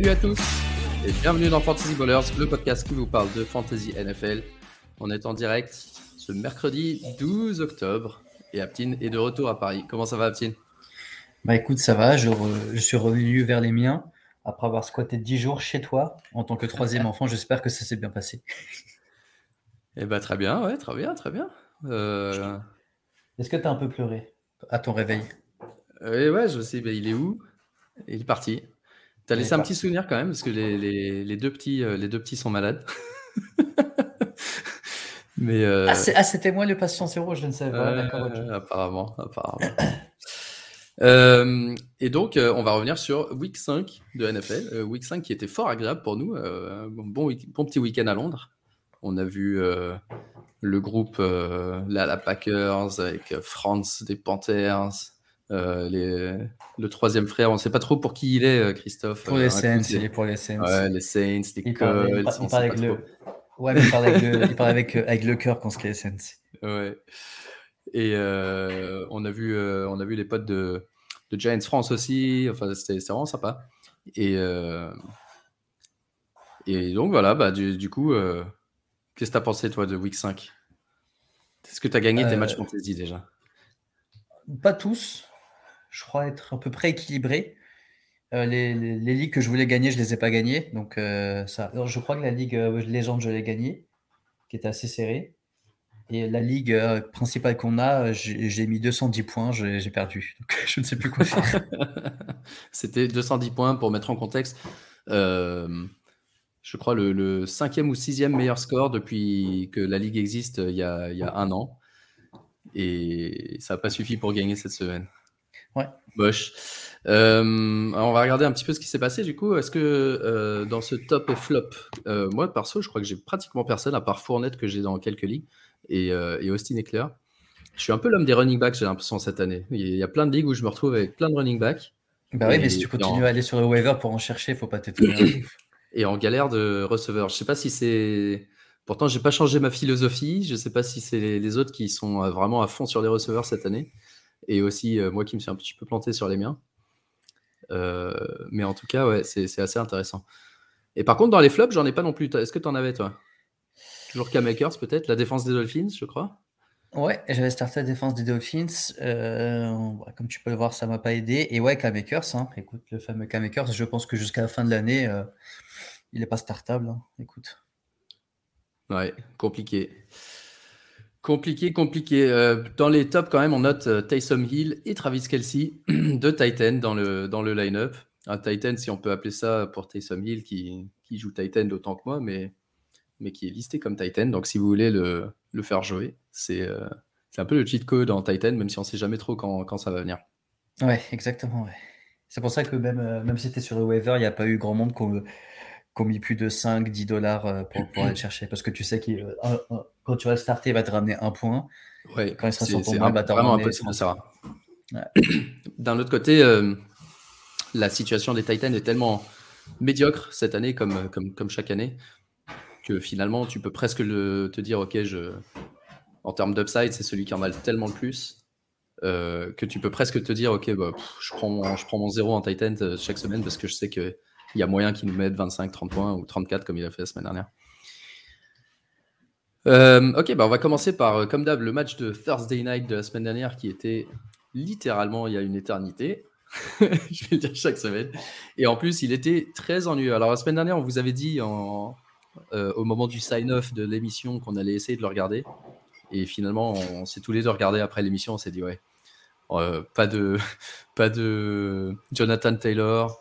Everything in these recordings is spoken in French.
Salut à tous et bienvenue dans Fantasy Ballers, le podcast qui vous parle de Fantasy NFL. On est en direct ce mercredi 12 octobre et Aptine est de retour à Paris. Comment ça va Aptine? Bah écoute, ça va, je, je, suis revenu vers les miens après avoir squatté 10 jours chez toi en tant que troisième enfant. J'espère que ça s'est bien passé. Eh bah très bien, ouais, très bien, très bien. Euh... Est-ce que tu as un peu pleuré à ton réveil? Euh, Ouais, je sais, bah, il est où? Il est parti. Tu as laissé un petit souvenir quand même, parce que les, les, les deux, petits, euh, les deux petits sont malades. Mais euh... ah, ah c'était moi le patient zéro, je ne savais pas. Apparemment, apparemment. euh, et donc, on va revenir sur Week 5 de NFL. Week 5 qui était fort agréable pour nous. Bon, bon petit week-end à Londres. On a vu le groupe là, la Packers avec France des Panthers. Les, le troisième frère, on ne sait pas trop pour qui il est, Christophe. Pour les Saints, il est pour les Saints. Ouais, les Saints, les. Il, parle, avec le, Ouais, mais il parle avec le, il parle avec, euh, avec le cœur qu'on se SNC. Ouais. Et euh, on, a vu, euh, on a vu les potes de, de Giants France aussi. Enfin, c'était vraiment sympa. Et, euh, et donc, voilà, bah, du, du coup, euh, qu'est-ce que tu as pensé, toi, de Week 5 Est-ce que tu as gagné tes matchs fantasy déjà? Pas tous. Je crois être à peu près équilibré. Euh, les, ligues que je voulais gagner, je les ai pas gagnées. Donc, euh, ça, je crois que la ligue euh, légende, je l'ai gagnée, qui était assez serrée. Et la ligue euh, principale qu'on a, j'ai mis 210 points, j'ai perdu. Donc, je ne sais plus quoi faire. C'était 210 points pour mettre en contexte. Je crois le, le, cinquième ou sixième meilleur score depuis que la ligue existe il y a, il y a un an. Et ça n'a pas suffi pour gagner cette semaine. Ouais. Moche. Euh, on va regarder un petit peu ce qui s'est passé du coup. Est-ce que euh, dans ce top et flop, euh, moi perso, je crois que j'ai pratiquement personne à part Fournette que j'ai dans quelques ligues et, euh, et Austin Eckler. Je suis un peu l'homme des running backs, j'ai l'impression cette année. Il y a plein de ligues où je me retrouve avec plein de running backs. Bah oui, mais si tu continues en... à aller sur le waiver pour en chercher, faut pas t'étonner. et en galère de receveur. Je sais pas si c'est. Pourtant, j'ai pas changé ma philosophie. Je sais pas si c'est les autres qui sont vraiment à fond sur les receveurs cette année et aussi euh, moi qui me suis un petit peu planté sur les miens. Euh, mais en tout cas, ouais, c'est assez intéressant. Et par contre, dans les flops, j'en ai pas non plus. Est-ce que tu en avais, toi? Toujours K-Makers, peut-être? La défense des Dolphins, je crois Ouais, j'avais starté la défense des Dolphins. Euh, comme tu peux le voir, ça m'a pas aidé. Et ouais, K-Makers, hein, écoute, le fameux K-Makers, je pense que jusqu'à la fin de l'année, euh, il n'est pas startable. Hein, écoute. Ouais, compliqué. Compliqué, compliqué. Euh, dans les tops, quand même, on note euh, Taysom Hill et Travis Kelsey, deux Titan dans le, dans le line-up. Un Titan, si on peut appeler ça pour Taysom Hill, qui, qui joue Titan d'autant que moi, mais, mais qui est listé comme Titan. Donc, si vous voulez le, le faire jouer, c'est euh, un peu le cheat code en Titan, même si on ne sait jamais trop quand, quand, ça va venir. Ouais, exactement. C'est pour ça que même, euh, même si c'était sur le waiver, il n'y a pas eu grand monde qu'on qui ont mis plus de 5, 10 dollars euh, pour, pour aller chercher. Parce que tu sais que euh, quand tu vas le starter, il va te ramener un point. Ouais, quand il sera sur ton banc, bah, vraiment impossible de savoir. Ouais. D'un autre côté, euh, la situation des Titans est tellement médiocre cette année, comme, comme, comme chaque année, que finalement, tu peux presque le, te dire, OK, je, en termes d'upside, c'est celui qui en a tellement le plus. Euh, que tu peux presque te dire, OK, bah, pff, je, prends mon, je prends mon zéro en Titan chaque semaine parce que je sais que il y a moyen qu'il nous mette 25, 30 points ou 34 comme il a fait la semaine dernière. Euh, ok, bah on va commencer par, euh, comme d'hab, le match de Thursday Night de la semaine dernière qui était littéralement il y a une éternité. je vais le dire chaque semaine. Et en plus, il était très ennuyeux. Alors, la semaine dernière, on vous avait dit euh, au moment du sign-off de l'émission qu'on allait essayer de le regarder. Et finalement, on, s'est tous les deux regardés après l'émission. On s'est dit, ouais, pas, de, pas de Jonathan Taylor,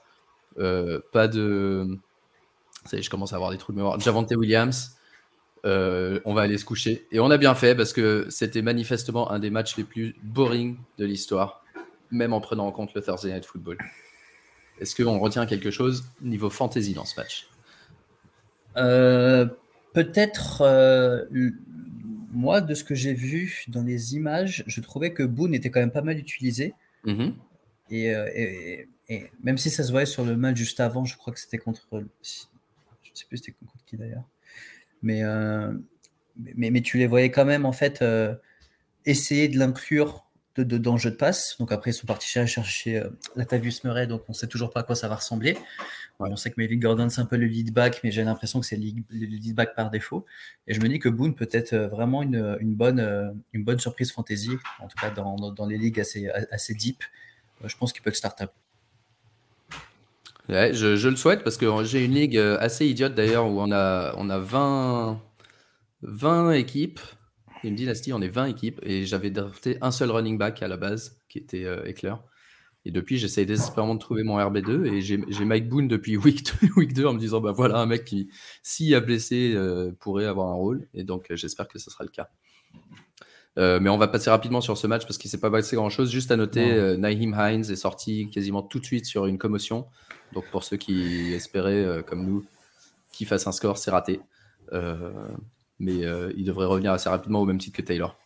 pas de. Ça y est, je commence à avoir des trous de mémoire. Javante Williams. Euh, on va aller se coucher. Et on a bien fait parce que c'était manifestement un des matchs les plus boring de l'histoire, même en prenant en compte le Thursday Night Football. Est-ce qu'on retient quelque chose niveau fantasy dans ce match? Euh, Peut-être, euh, moi, de ce que j'ai vu dans les images, je trouvais que Boone était quand même pas mal utilisé. Mm -hmm. Et, et, et même si ça se voyait sur le match juste avant, je crois que c'était contre. Je ne sais plus c'était contre qui d'ailleurs. Mais, euh, mais, mais, tu les voyais quand même, en fait, euh, essayer de l'inclure de, de, dans le jeu de passe. Donc après, ils sont partis chercher euh, Latavius Murray, donc on ne sait toujours pas à quoi ça va ressembler. On sait que Melvin Gordon, c'est un peu le lead back, mais j'ai l'impression que c'est le lead back par défaut. Et je me dis que Boone peut être vraiment une, bonne, une bonne surprise fantasy, en tout cas dans, dans les ligues assez, assez deep. Je pense qu'il peut être start-up. Ouais, je, le souhaite parce que j'ai une ligue assez idiote d'ailleurs où on a, on a 20, 20 équipes. Une dynastie, on est 20 équipes et j'avais drafté un seul running back à la base qui était euh, Eckler. Et depuis, j'essaye désespérément de trouver mon RB2 et j'ai Mike Boone depuis week 2, week 2 en me disant bah voilà un mec qui, s'il a blessé, euh, pourrait avoir un rôle. Et donc, euh, j'espère que ce sera le cas. Euh, mais on va passer rapidement sur ce match parce qu'il ne s'est pas passé grand chose. Juste à noter, euh, Naheem Hines est sorti quasiment tout de suite sur une commotion. Donc pour ceux qui espéraient, comme nous, qu'il fasse un score, c'est raté mais euh, il devrait revenir assez rapidement au même titre que Taylor.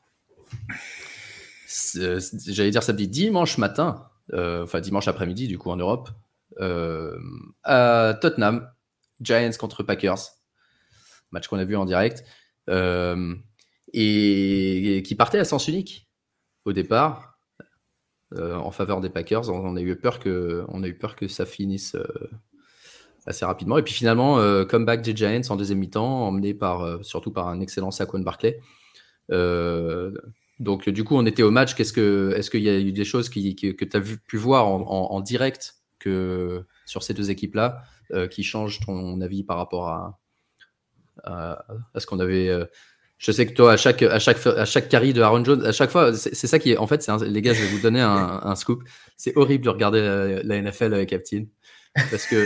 J'allais dire samedi, dimanche matin, euh, enfin dimanche après-midi du coup en Europe, euh, à Tottenham, Giants contre Packers, match qu'on a vu en direct, et, qui partait à sens unique au départ. en faveur des Packers, on, a eu peur que, on a eu peur que ça finisse assez rapidement. Et puis finalement, euh, comeback des Giants en deuxième mi-temps, emmené par, euh, surtout par un excellent Saquon Barclay. Euh, donc du coup, on était au match. Qu'est-ce que, est-ce qu'il y a eu des choses que tu as pu voir en, direct que, sur ces deux équipes-là qui changent ton avis par rapport à, à, ce qu'on avait je sais que toi, à chaque, à chaque, à chaque carry de Aaron Jones, à chaque fois, c'est ça qui est. En fait, c'est les gars, je vais vous donner un, un scoop. C'est horrible de regarder la, la, NFL avec Captain. Parce que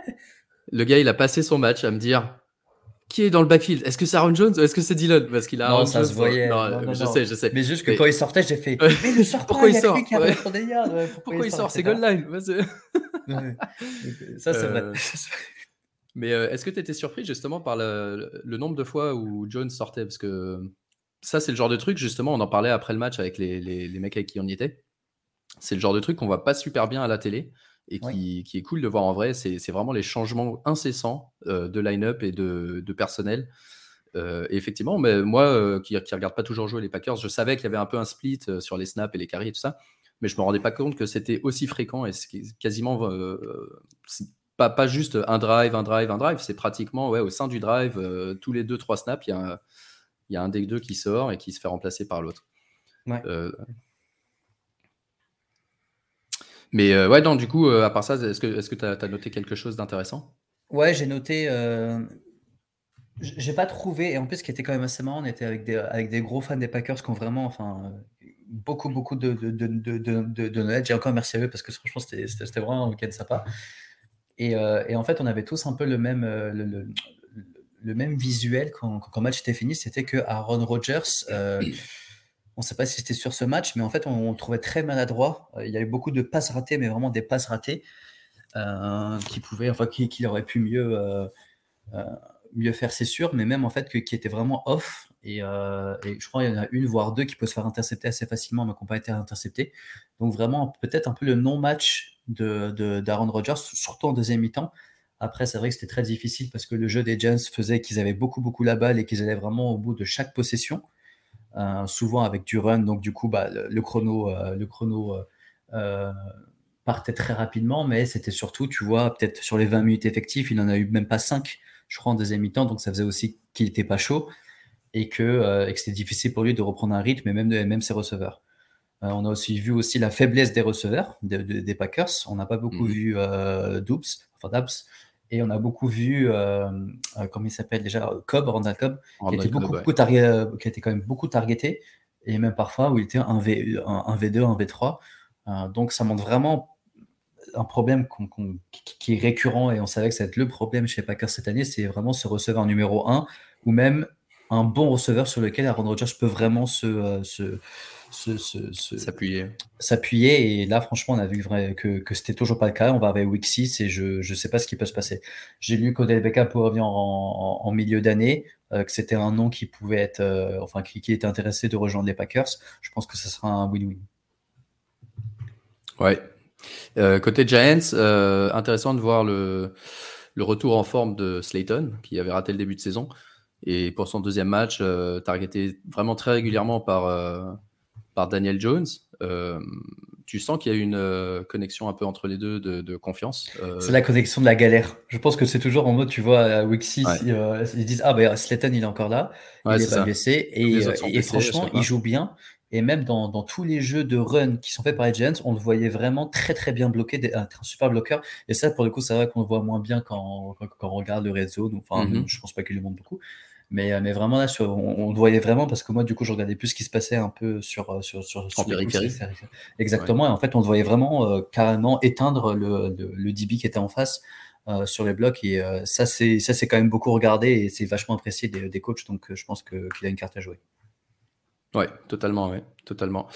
le gars, il a passé son match à me dire qui est dans le backfield? Est-ce que c'est Aaron Jones ou est-ce que c'est Dylan Parce qu'il a non, ça se voyait. je sais, je sais. Mais juste que quand il sortait, j'ai fait. Mais le sort Pourquoi il, sort? Pourquoi, il sort? C'est goal line. Ça, c'est vrai. Mais euh, est-ce que tu étais surpris justement par le, nombre de fois où Jones sortait? Parce que ça, c'est le genre de truc, justement, on en parlait après le match avec les, les, les mecs avec qui on y était. C'est le genre de truc qu'on voit pas super bien à la télé et qui, est cool de voir en vrai. C'est vraiment les changements incessants euh, de line-up et de, personnel. Euh, et effectivement, mais moi qui ne regarde pas toujours jouer les Packers, je savais qu'il y avait un peu un split sur les snaps et les carries et tout ça, mais je me rendais pas compte que c'était aussi fréquent et quasiment pas, pas juste un drive, un drive, un drive, c'est pratiquement ouais, au sein du drive, tous les deux, trois snaps, il y, a un, y a un des deux qui sort et qui se fait remplacer par l'autre. Ouais. Mais euh, ouais, non, du coup, euh, à part ça, est-ce que tu as, noté quelque chose d'intéressant? Ouais, j'ai noté. Euh, j'ai pas trouvé, et en plus, ce qui était quand même assez marrant, on était avec des, avec des gros fans des Packers qui ont vraiment, enfin, beaucoup, beaucoup de, de, de, de, de J'ai encore merci à eux parce que franchement, c'était vraiment un week-end sympa. Et, et, en fait, on avait tous un peu le même, le, le, même visuel quand, quand, le match était fini. C'était que Aaron Rodgers on ne sait pas si c'était sur ce match, mais en fait, on, le trouvait très maladroit. Euh, il y a eu beaucoup de passes ratées, mais vraiment des passes ratées euh, qui pouvaient, enfin, qui, aurait pu mieux, euh, mieux faire, c'est sûr, mais même en fait, qui était vraiment off. Et, je crois qu'il y en a une, voire deux qui peuvent se faire intercepter assez facilement, mais qui n'ont pas été interceptés. Donc, vraiment, peut-être un peu le non-match d'Aaron de, Rodgers, surtout en deuxième mi-temps. Après, c'est vrai que c'était très difficile parce que le jeu des Giants faisait qu'ils avaient beaucoup, beaucoup la balle et qu'ils allaient vraiment au bout de chaque possession. Euh, souvent avec du run. Donc, du coup, bah, le, chrono, euh, euh, partait très rapidement, mais c'était surtout, tu vois, peut-être sur les 20 minutes effectives, il n'en a eu même pas 5, je crois, en deuxième mi-temps. Donc, ça faisait aussi qu'il n'était pas chaud et que, c'était difficile pour lui de reprendre un rythme, et même, même ses receveurs. On a aussi vu aussi la faiblesse des receveurs des Packers. On n'a pas beaucoup mmh. vu Doubs, enfin Dabs, et on a beaucoup vu, euh, euh comment il s'appelle déjà, Cobb, Randall Cobb, qui, était beaucoup, euh, qui été quand même beaucoup targeté, et même parfois où il était un, v, un, V2, un V3. Euh, donc ça montre vraiment un problème qui est récurrent, et on savait que ça va être le problème chez Packers cette année, c'est vraiment ce receveur numéro 1, ou même un bon receveur sur lequel Aaron Rodgers peut vraiment se, se s'appuyer. S'appuyer. Et là, franchement, on a vu vrai que, que c'était toujours pas le cas. On va avec week 6 et je ne sais pas ce qui peut se passer. J'ai lu qu'Odell Beckham pour revenir en, en, milieu d'année, euh, que c'était un nom qui pouvait être, euh, enfin, qui, qui, était intéressé de rejoindre les Packers. Je pense que ce sera un win-win. Ouais. Euh, côté Giants, intéressant de voir le, le retour en forme de Slayton, qui avait raté le début de saison. Et pour son deuxième match, targeté vraiment très régulièrement par, par Daniel Jones. Euh, tu sens qu'il y a une euh, connexion un peu entre les deux de, confiance. Euh. C'est la connexion de la galère. Je pense que c'est toujours en mode, tu vois, à Week 6, ils disent Ah, ben Slayton, il est encore là, il est, pas blessé. Et, franchement, il joue bien. Et même dans, tous les jeux de run qui sont faits par les Giants, on le voyait vraiment très très bien bloqué, un super bloqueur. Et ça, pour le coup, c'est vrai qu'on le voit moins bien quand, quand, on regarde le red zone. Enfin, mm-hmm. je pense pas qu'il le montre beaucoup. Mais, euh, mais vraiment, là, on, le voyait vraiment parce que moi, du coup, je regardais plus ce qui se passait un peu sur, euh, sur, sur, sur Exactement. Et en fait, on voyait vraiment euh, carrément éteindre le, le, DB qui était en face. sur les blocs et ça c'est ça c'est quand même beaucoup regardé et c'est vachement apprécié des, des coachs donc je pense qu'il a une carte à jouer. Ouais, totalement, ouais, totalement.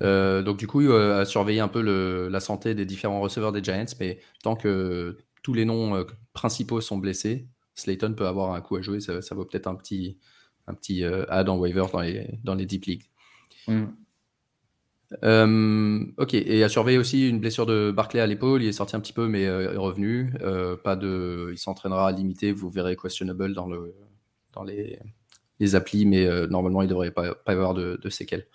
donc du coup, à surveiller un peu le, la santé des différents receveurs des Giants, mais tant que tous les noms principaux sont blessés, Slayton peut avoir un coup à jouer. Ça, vaut peut-être un petit, un petit euh, add en waiver dans les, dans les deep leagues. Mm. Euh, ok, et à surveiller aussi une blessure de Barclay à l'épaule. Il est sorti un petit peu, mais euh, est revenu. pas de, il s'entraînera à limiter. Vous verrez questionable dans, le, dans les, les applis, mais normalement, il ne devrait pas, pas avoir de, de séquelles.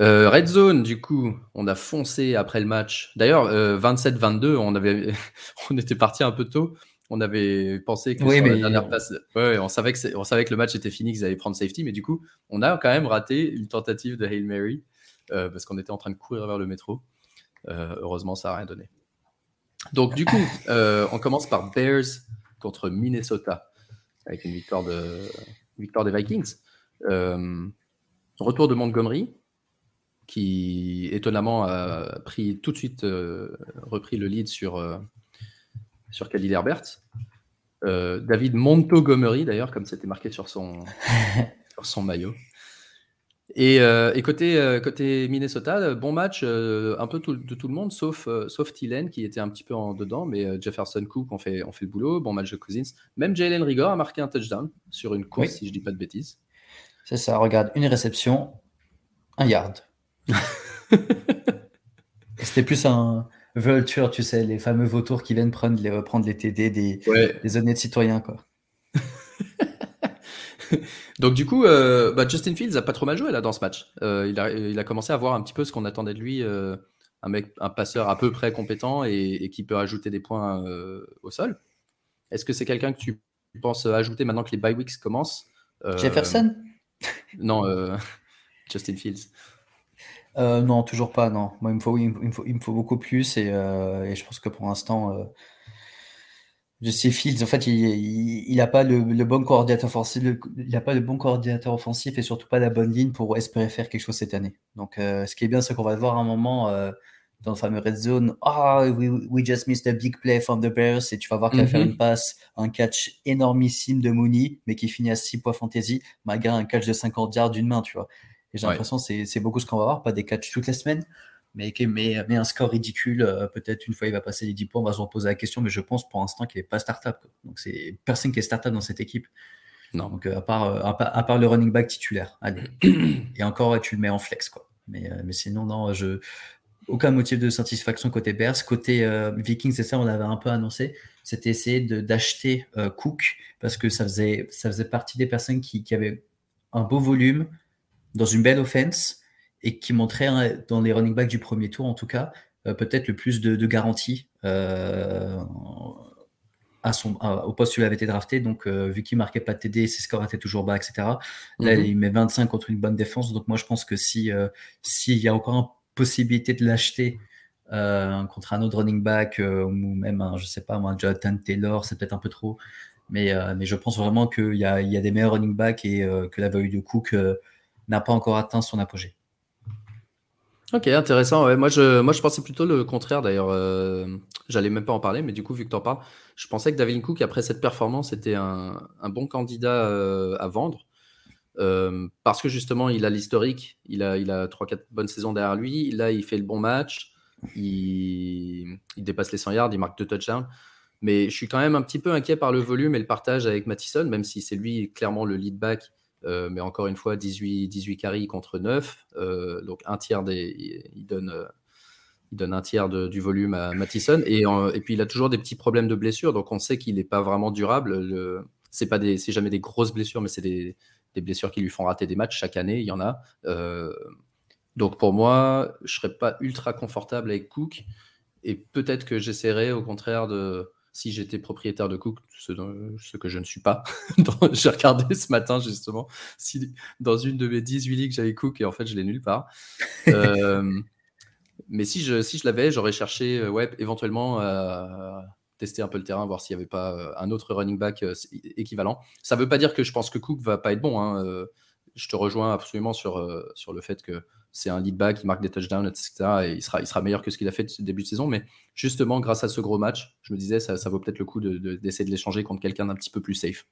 Red Zone, du coup, on a foncé après le match. D'ailleurs, 27-22, on, avait... on était parti un peu tôt on avait pensé que sur la dernière passe, on, savait que on savait que le match était fini, qu'ils allaient prendre safety, mais du coup, on a quand même raté une tentative de Hail Mary euh, parce qu'on était en train de courir vers le métro. Euh, heureusement, ça n'a rien donné. Donc, du coup, euh, on commence par Bears contre Minnesota avec une victoire, de, victoire des Vikings. retour de Montgomery qui étonnamment a pris tout de suite repris le lead sur sur Khalil Herbert. Euh, David Montgomery, d'ailleurs, comme c'était marqué sur son, sur son maillot. Et, euh, côté, euh, côté, Minnesota, bon match un peu de tout le monde, sauf, sauf Thielen qui était un petit peu en dedans, mais Jefferson Cook ont fait, fait le boulot. Bon match de Cousins. Même Jalen Rigor a marqué un touchdown sur une course, si je dis pas de bêtises. C'est ça, regarde, une réception, un yard. C'était plus un, Vulture, tu sais, les fameux vautours qui viennent prendre les, reprendre les TD des, des honnêtes citoyens, quoi. Donc du coup, euh, bah, Justin Fields a pas trop mal joué là dans ce match. Euh, il, a, il, a, commencé à voir un petit peu ce qu'on attendait de lui, euh, un mec, un passeur à peu près compétent et, qui peut ajouter des points au sol. Est-ce que c'est quelqu'un que tu penses ajouter maintenant que les bye weeks commencent? Jefferson? Non, Justin Fields. Euh, non, toujours pas, non. Moi, il me faut, il me faut, il me faut beaucoup plus et, euh, et je pense que pour l'instant, euh, je sais Fields, en fait, il n'a pas le, le, bon coordinateur offensif, il a pas le bon coordinateur offensif et surtout pas la bonne ligne pour espérer faire quelque chose cette année. Donc, ce qui est bien, c'est qu'on va voir un moment dans le fameux red zone. Ah, we, we, just missed a big play from the Bears et tu vas voir qu'il va faire mm-hmm. une passe, un catch énormissime de Mooney, mais qui finit à 6 points fantasy, malgré un catch de 50 yards d'une main, tu vois. Et j'ai l'impression que c'est beaucoup ce qu'on va voir, pas des catchs toutes les semaines, mais, mais, mais un score ridicule. Euh, peut-être une fois il va passer les 10 points, on va se reposer la question, mais je pense pour l'instant qu'il n'est pas start-up. Donc c'est personne qui est start-up dans cette équipe. Non. Donc euh, à, part, euh, à, part, le running back titulaire. Allez. Et encore, tu le mets en flex. Quoi. Mais, mais sinon, non, je, aucun motif de satisfaction côté Bears. Côté Vikings, c'est ça, on l'avait un peu annoncé. C'était essayer d'acheter Cook parce que ça faisait, ça faisait partie des personnes qui, qui avaient un beau volume, dans une belle offense et qui montrait hein, dans les running backs du premier tour en tout cas euh, peut-être le plus de, garantie euh, à son, au poste où il avait été drafté. Donc euh, vu qu'il marquait pas de TD, ses scores étaient toujours bas, etc. Là mhm. il met 25 contre une bonne défense. Donc moi je pense que si s'il y a encore une possibilité de l'acheter contre un autre running back ou même un, je sais pas un Jonathan Taylor, c'est peut-être un peu trop. Mais, mais je pense vraiment qu'il y a, il y a des meilleurs running backs et que la value de Cook n'a pas encore atteint son apogée. Ok, intéressant. Moi, je, pensais plutôt le contraire d'ailleurs. Euh, j'allais même pas en parler, mais du coup, vu que tu en parles, je pensais que David Cook, après cette performance, était un, bon candidat euh, à vendre. Euh, parce que justement, il a l'historique, il a, il a 3-4 bonnes saisons derrière lui. Là, il fait le bon match, il, dépasse les 100 yards, il marque deux touchdowns. Mais je suis quand même un petit peu inquiet par le volume et le partage avec Mattison, même si c'est lui clairement le lead back euh, mais encore une fois, 18, 18 carries contre 9. Euh, donc un tiers des. Il donne, euh, il donne un tiers du volume à Mattison. Et, et, puis il a toujours des petits problèmes de blessure. Donc on sait qu'il n'est pas vraiment durable. Le, c'est pas jamais des grosses blessures, mais c'est des, des, blessures qui lui font rater des matchs chaque année. Il y en a. Donc pour moi, je serais pas ultra confortable avec Cook. Et peut-être que j'essaierais au contraire de, si j'étais propriétaire de Cook, ce, que je ne suis pas. J'ai regardé ce matin justement si dans une de mes 18 ligues j'avais Cook et en fait je l'ai nulle part. Euh, mais si je, si je l'avais, j'aurais cherché euh, ouais, éventuellement à tester un peu le terrain, voir s'il n'y avait pas euh, un autre running back équivalent. Ça ne veut pas dire que je pense que Cook va pas être bon. Hein. Je te rejoins absolument sur, sur le fait que c'est un lead back, il marque des touchdowns, etc. Et il sera, il sera meilleur que ce qu'il a fait ce début de saison. Mais justement, grâce à ce gros match, je me disais, ça, ça vaut peut-être le coup d'essayer de, l'échanger contre quelqu'un d'un petit peu plus safe.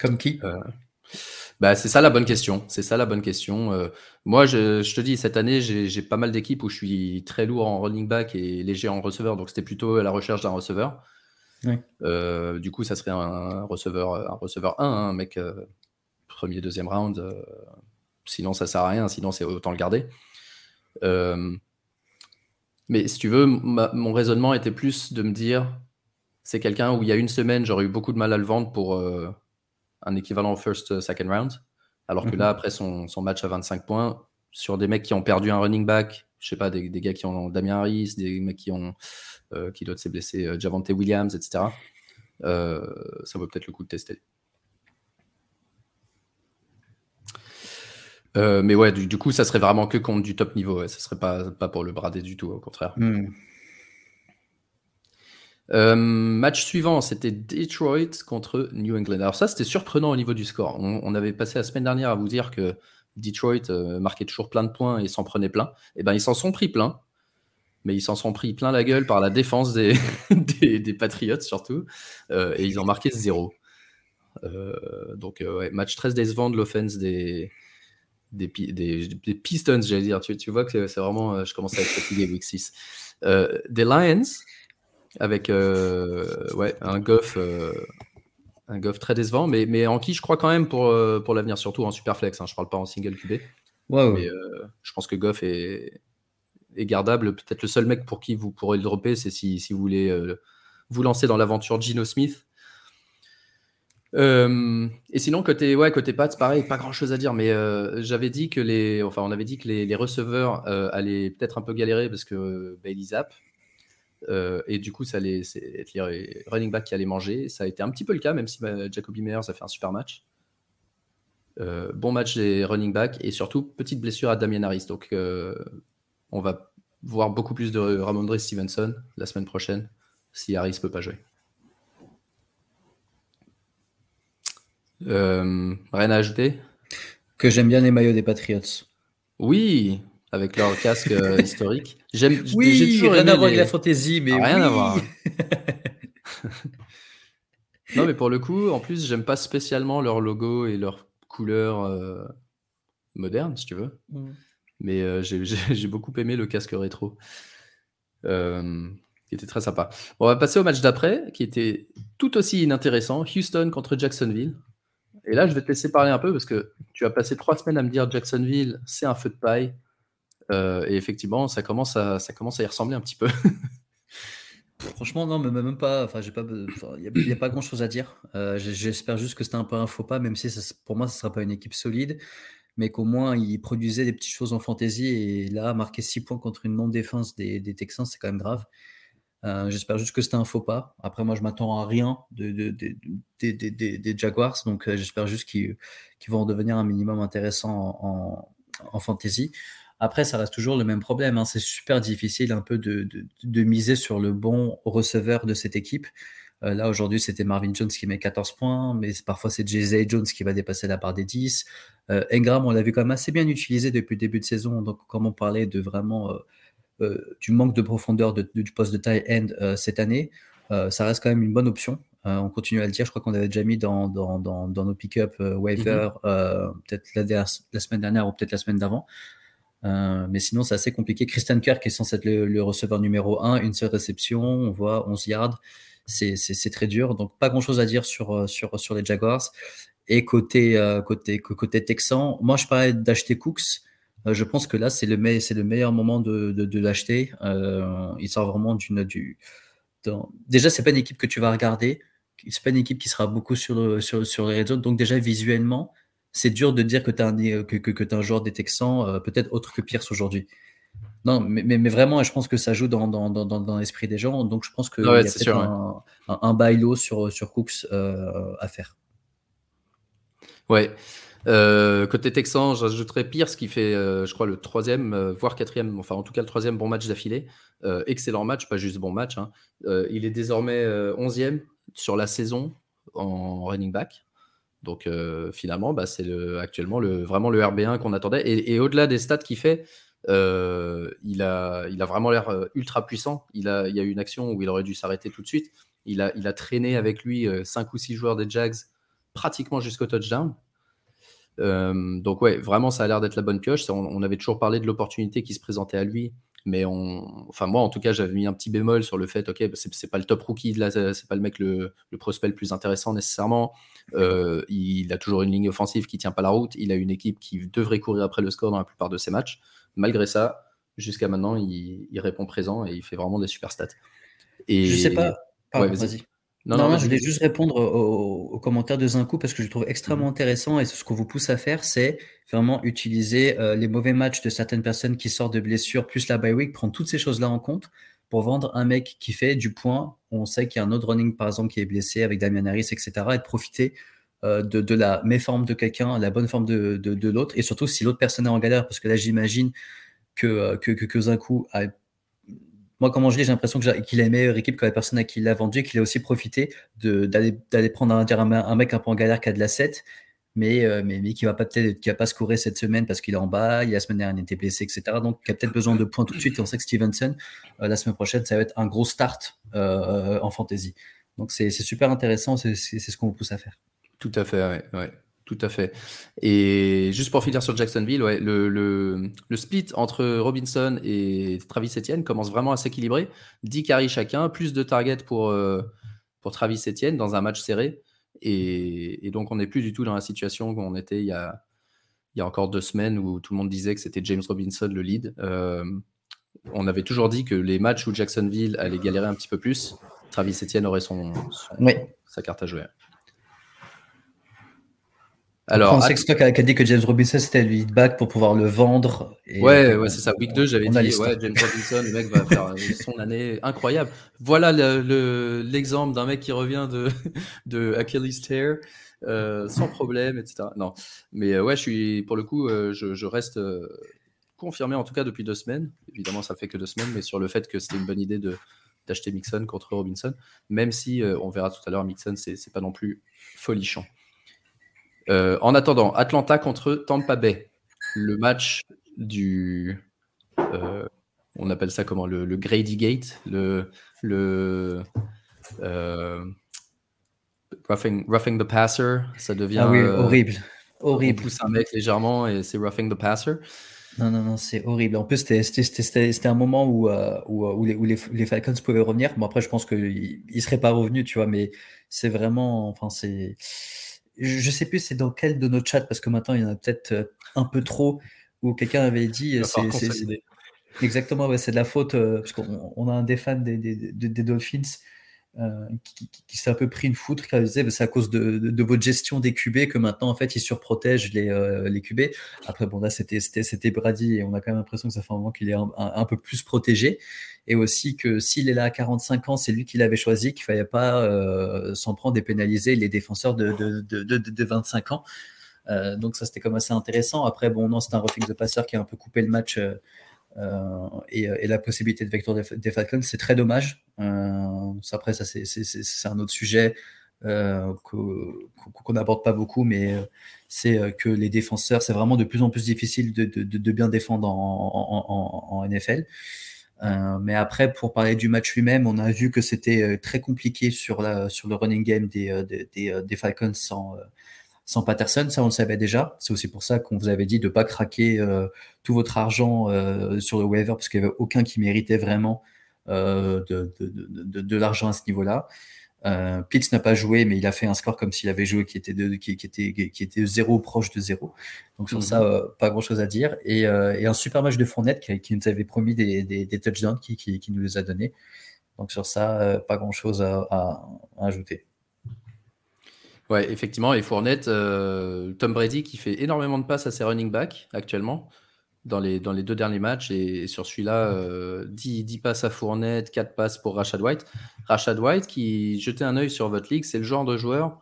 Comme qui? Euh, bah, C'est ça la bonne question. C'est ça la bonne question. Euh, moi, je, te dis, cette année, j'ai pas mal d'équipes où je suis très lourd en running back et léger en receveur. Donc, c'était plutôt à la recherche d'un receveur. Euh, du coup, ça serait un receveur, un receveur 1, hein, un mec premier, deuxième round Sinon, ça sert à rien. Sinon, c'est autant le garder. Euh, mais si tu veux, mon raisonnement était plus de me dire c'est quelqu'un où il y a une semaine, j'aurais eu beaucoup de mal à le vendre pour euh, un équivalent first, euh, second round. Alors que là, mhm. après son, match à 25 points, sur des mecs qui ont perdu un running back, je sais pas, des, gars qui ont Damien Harris, des mecs qui ont, qui doivent s'est blessé, Javante Williams, etc. ça vaut peut-être le coup de tester. Euh, mais ouais, du, coup, ça serait vraiment que contre du top niveau. Ouais. Ça serait pas, pas pour le brader du tout, au contraire. Hmm. Euh, match suivant, c'était Detroit contre New England. Alors ça, c'était surprenant au niveau du score. On, avait passé la semaine dernière à vous dire que Detroit euh, marquait toujours plein de points et s'en prenait plein. Et eh ben, ils s'en sont pris plein. Mais ils s'en sont pris plein la gueule par la défense des, des, Patriots surtout. et ils ont marqué zéro. donc, ouais, match très décevant de l'offense des, des, des, Pistons, j'allais dire. Tu, tu, vois que c'est vraiment. Euh, je commence à être fatigué week 6. Euh, des Lions, avec euh, ouais, un Goff. un Goff très décevant, mais, mais en qui je crois quand même pour, pour l'avenir, surtout en super flex. Hein, je parle pas en single QB. Mais je pense que Goff est, est gardable. Peut-être le seul mec pour qui vous pourrez le dropper, c'est si, si, vous voulez vous lancer dans l'aventure Gino Smith. Euh, et sinon, côté, ouais, côté Pats, pareil, pas grand chose à dire, mais euh, j'avais dit que les, enfin, on avait dit que les, receveurs euh, allaient peut-être un peu galérer parce que Bailey zap. et du coup, ça allait être les running back qui allaient manger. Ça a été un petit peu le cas, même si bah, Jacoby Meyers a fait un super match. bon match des running back et surtout petite blessure à Damien Harris. Donc, on va voir beaucoup plus de Ramondre Stevenson la semaine prochaine si Harris peut pas jouer. Rien à ajouter? Que j'aime bien les maillots des Patriots. Oui, avec leur casque euh, historique. J'aime. Oui, rien à voir avec la fantaisie, mais rien à voir. non, mais pour le coup, en plus, j'aime pas spécialement leur logo et leur couleur euh, moderne, si tu veux. Mm. Mais j'ai beaucoup aimé le casque rétro. qui était très sympa. On va passer au match d'après, qui était tout aussi inintéressant. Houston contre Jacksonville. Et là, je vais te laisser parler un peu parce que tu as passé trois semaines à me dire Jacksonville, c'est un feu de paille. Euh, et effectivement, ça commence, à, ça commence à y ressembler un petit peu. Franchement, non, mais même pas. Enfin, j'ai pas. Il n'y a, pas grand chose à dire. Euh, j'espère juste que c'était un peu un faux pas, même si pour moi, ce ne sera pas une équipe solide, mais qu'au moins, il produisait des petites choses en fantasy. Et là, marquer 6 points contre une non-défense des Texans, c'est quand même grave. Euh, j'espère juste que c'était un faux pas. Après, moi, je m'attends à rien de, des Jaguars, donc euh, j'espère juste qu'ils vont devenir un minimum intéressant en, fantasy. Après, ça reste toujours le même problème. Hein. C'est super difficile un peu de, miser sur le bon receveur de cette équipe. Euh, là, aujourd'hui, c'était Marvin Jones qui met 14 points, mais parfois c'est Jay Jones qui va dépasser la barre des 10. Engram, on l'a vu quand même assez bien utilisé depuis le début de saison. Donc, comme on parlait de vraiment du manque de profondeur du poste de taille end euh, cette année, euh, ça reste quand même une bonne option. on continue à le dire, je crois qu'on avait déjà mis dans, dans, dans, nos pick-up waiver mhm. peut-être la, la, semaine dernière ou peut-être la semaine d'avant. mais sinon, c'est assez compliqué. Christian Kirk est censé être le, receveur numéro 1, une seule réception, on voit 11 yards. C'est très dur. Donc, pas grand chose à dire sur, sur, sur les Jaguars. Et côté, côté, côté Texan, moi, je parlais d'acheter Cooks. Euh, je pense que là, c'est le, me le meilleur moment de, de, l'acheter. Euh, il sort vraiment d'une. Du. Déjà, c'est pas une équipe que tu vas regarder. C'est pas une équipe qui sera beaucoup sur, sur, sur les réseaux. Donc, déjà, visuellement, c'est dur de dire que tu as, un, que, que, un joueur des Texans, peut-être autre que Pierce aujourd'hui. Non, mais, mais, vraiment, je pense que ça joue dans, dans, dans, dans l'esprit des gens. Donc, je pense qu'il y a peut-être un, un, bailo sur, sur Cooks à faire. Ouais. Euh, côté Texan, j'ajouterais Pierce qui fait, euh, je crois, le troisième, euh, voire quatrième, enfin en tout cas le troisième bon match d'affilée. excellent match, pas juste bon match. Hein. il est désormais onzième sur la saison en running back. Donc finalement, bah, c'est actuellement le, vraiment le RB1 qu'on attendait. Et, au-delà des stats qu'il fait, il, a, vraiment l'air ultra puissant. Il y a eu une action où il aurait dû s'arrêter tout de suite. Il a, il a traîné avec lui 5 ou 6 joueurs des Jags pratiquement jusqu'au touchdown. Euh, donc ouais, vraiment, ça a l'air d'être la bonne pioche. On, avait toujours parlé de l'opportunité qui se présentait à lui, mais on, enfin moi en tout cas, j'avais mis un petit bémol sur le fait, ok, bah, c'est pas le top rookie, là, c'est pas le mec le, prospect le plus intéressant nécessairement. Euh, il a toujours une ligne offensive qui tient pas la route. Il a une équipe qui devrait courir après le score dans la plupart de ses matchs. Malgré ça, jusqu'à maintenant, il, répond présent et il fait vraiment des super stats. Et je sais pas. vas-y. Non, non, je voulais juste répondre aux, commentaires de Zinkou parce que je trouve extrêmement mhm. intéressant et ce qu'on vous pousse à faire, c'est vraiment utiliser euh, les mauvais matchs de certaines personnes qui sortent de blessures plus la bye week, prendre toutes ces choses-là en compte pour vendre un mec qui fait du point. On sait qu'il y a un autre running, par exemple, qui est blessé avec Damien Harris, etc. et de profiter euh, de, de, la méforme de quelqu'un, la bonne forme de, de, de l'autre et surtout si l'autre personne est en galère parce que là, j'imagine que, euh, que, que, que a moi, comment je dis, j'ai l'impression qu'il a une meilleure équipe que la personne à qui il l'a vendu qu'il a aussi profité d'aller prendre un, un, mec un peu en galère qui a de la 7, mais, euh, mais, mais, qui va pas peut-être qui va pas scorer cette semaine parce qu'il est en bas, il y a la semaine dernière il était blessé, etc. Donc qui a peut-être besoin de points tout de suite. Et on sait que Stevenson, euh, la semaine prochaine, ça va être un gros start euh, en fantasy. Donc c'est super intéressant, c'est ce qu'on vous pousse à faire. Tout à fait, ouais. ouais. Tout à fait. Et juste pour finir sur Jacksonville, ouais, le, le, le, split entre Robinson et Travis Etienne commence vraiment à s'équilibrer. 10 carries chacun, plus de targets pour, euh, pour Travis Etienne dans un match serré. Et, et donc, on n'est plus du tout dans la situation qu'on était il y, a, il y a encore deux semaines où tout le monde disait que c'était James Robinson le lead. Euh, on avait toujours dit que les matchs où Jacksonville allait galérer un petit peu plus, Travis Etienne aurait son, son sa carte à jouer. Alors, on sait que c'est toi qui a, dit que James Robinson c'était le lead back pour pouvoir le vendre. ouais, ouais c'est ça. Week 2, j'avais dit, ouais, James Robinson, le mec va faire son année incroyable. Voilà l'exemple le, d'un mec qui revient de, de Achilles Tear euh, sans problème, etc. Non, mais euh, ouais, je suis, pour le coup, euh, je, je, reste confirmé en tout cas depuis deux semaines. Évidemment, ça fait que deux semaines, mais sur le fait que c'était une bonne idée de d'acheter Mixon contre Robinson, même si on verra tout à l'heure, Mixon, c'est pas non plus folichant. Euh, en attendant, Atlanta contre Tampa Bay. Le match du. Euh, on appelle ça comment le, Grady Gate. Le. le euh, roughing, the passer. Ça devient. Ah oui, horrible. Horrible. On pousse un mec légèrement et c'est roughing the passer. Non, non, non, c'est horrible. En plus, c'était un moment où, où, où, les, où les, Falcons pouvaient revenir. Bon, après, je pense qu'ils ne seraient pas revenus, tu vois, mais c'est vraiment. Enfin, c'est je sais plus c'est dans quel de nos chats, parce que maintenant il y en a peut-être euh, un peu trop, où quelqu'un avait dit. C'est, exactement, ouais, c'est de la faute, euh, parce qu'on a un des fans des, des, des Dolphins euh, qui, s'est un peu pris une foutre, qui disait c'est à cause de, votre gestion des QB que maintenant en fait ils surprotègent les, euh, les QB. Après bon là c'était c'était Brady et on a quand même l'impression que ça fait un moment qu'il est un, peu plus protégé et aussi que s'il est là à 45 ans, c'est lui qui l'avait choisi, qu'il fallait pas euh, s'en prendre et pénaliser les défenseurs de, de, de, de 25 ans. donc ça c'était comme assez intéressant. Après bon non c'est un roughing de passeur qui a un peu coupé le match euh, et, la possibilité de vecteur des, Falcons, c'est très dommage. Euh, après, ça, c'est un autre sujet euh, qu'on n'aborde pas beaucoup, mais c'est que les défenseurs, c'est vraiment de plus en plus difficile de, bien défendre en, NFL. mais après, pour parler du match lui-même, on a vu que c'était très compliqué sur, le running game des, des Falcons sans, sans Patterson, ça on le savait déjà. C'est aussi pour ça qu'on vous avait dit de ne pas craquer euh, tout votre argent euh, sur le waiver parce qu'il n'y avait aucun qui méritait vraiment euh, de, de, de, l'argent à ce niveau-là. Euh, Pitts n'a pas joué, mais il a fait un score comme s'il avait joué qui était, de, qui, qui, était, qui était zéro, proche de zéro. Donc sur mhm. ça, pas grand-chose à dire. Et, et, un super match de Fournette qui, qui nous avait promis des, des, des touchdowns, qui, qui, nous les a donnés. Donc sur ça, pas grand-chose à, à, à ajouter. Ouais, effectivement. Et Fournette, euh, Tom Brady qui fait énormément de passes à ses running backs actuellement dans les, deux derniers matchs. Et, sur celui-là, 10, 10, passes à Fournette, 4 passes pour Rashad White. Rashad White qui, jetez un œil sur votre ligue, c'est le genre de joueur.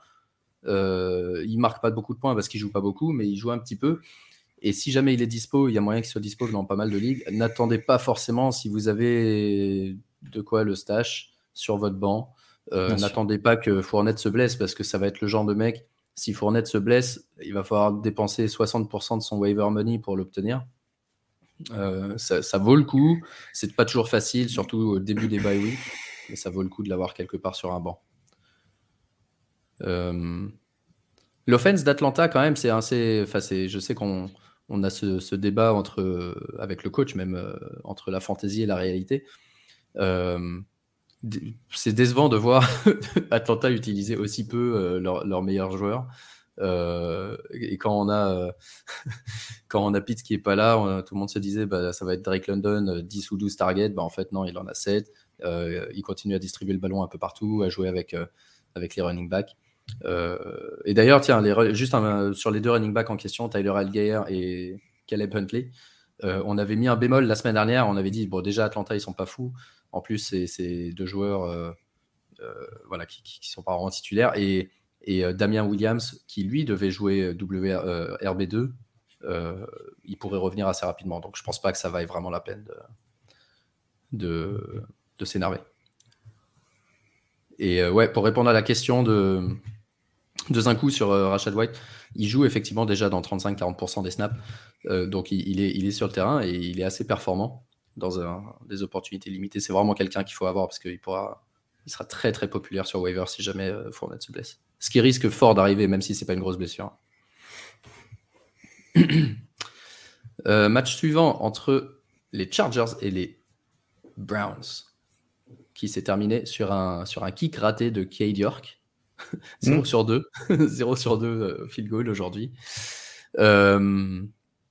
Euh, il marque pas beaucoup de points parce qu'il joue pas beaucoup, mais il joue un petit peu. Et si jamais il est dispo, il y a moyen qu'il soit dispo dans pas mal de ligues. N'attendez pas forcément si vous avez de quoi le stash sur votre banc. Euh, n'attendez pas que Fournette se blesse parce que ça va être le genre de mec. Si Fournette se blesse, il va falloir dépenser 60% de son waiver money pour l'obtenir. Euh, ça, vaut le coup. C'est pas toujours facile, surtout au début des bye week, mais ça vaut le coup de l'avoir quelque part sur un banc. Euh, l'offense d'Atlanta, quand même, c'est assez. Enfin, je sais qu'on on a ce, débat entre, avec le coach, même euh, entre la fantaisie et la réalité. Euh, c'est décevant de voir Atlanta utiliser aussi peu leurs leur meilleurs joueurs. et quand on a quand on a Pitts qui est pas là, tout le monde se disait bah, ça va être Drake London 10 ou 12 targets. Bah, en fait non, il en a 7. il continue à distribuer le ballon un peu partout, à jouer avec avec les running backs. Euh, et d'ailleurs, tiens, juste sur les deux running backs en question, Tyler Algeir et Caleb Huntley, euh, on avait mis un bémol la semaine dernière. On avait dit, bon, déjà, Atlanta, ils sont pas fous. En plus, c'est deux joueurs euh, voilà, qui, sont pas vraiment titulaires. Et, et Damien Williams, qui lui devait jouer RB2, il pourrait revenir assez rapidement. Donc, je pense pas que ça vaille vraiment la peine de, s'énerver. Et ouais, pour répondre à la question de, de sur euh, Rashad White, il joue effectivement déjà dans 35-40% des snaps. Euh, donc il est sur le terrain et il est assez performant dans des opportunités limitées. C'est vraiment quelqu'un qu'il faut avoir parce qu'il pourra, il sera très très populaire sur waiver si jamais euh, Fournette se blesse. Ce qui risque fort d'arriver, même si c'est pas une grosse blessure. match suivant entre les Chargers et les Browns, qui s'est terminé sur un, sur un kick raté de Cade York. 0 hmm. sur 2. 0 sur 2 euh, field goal aujourd'hui. Euh,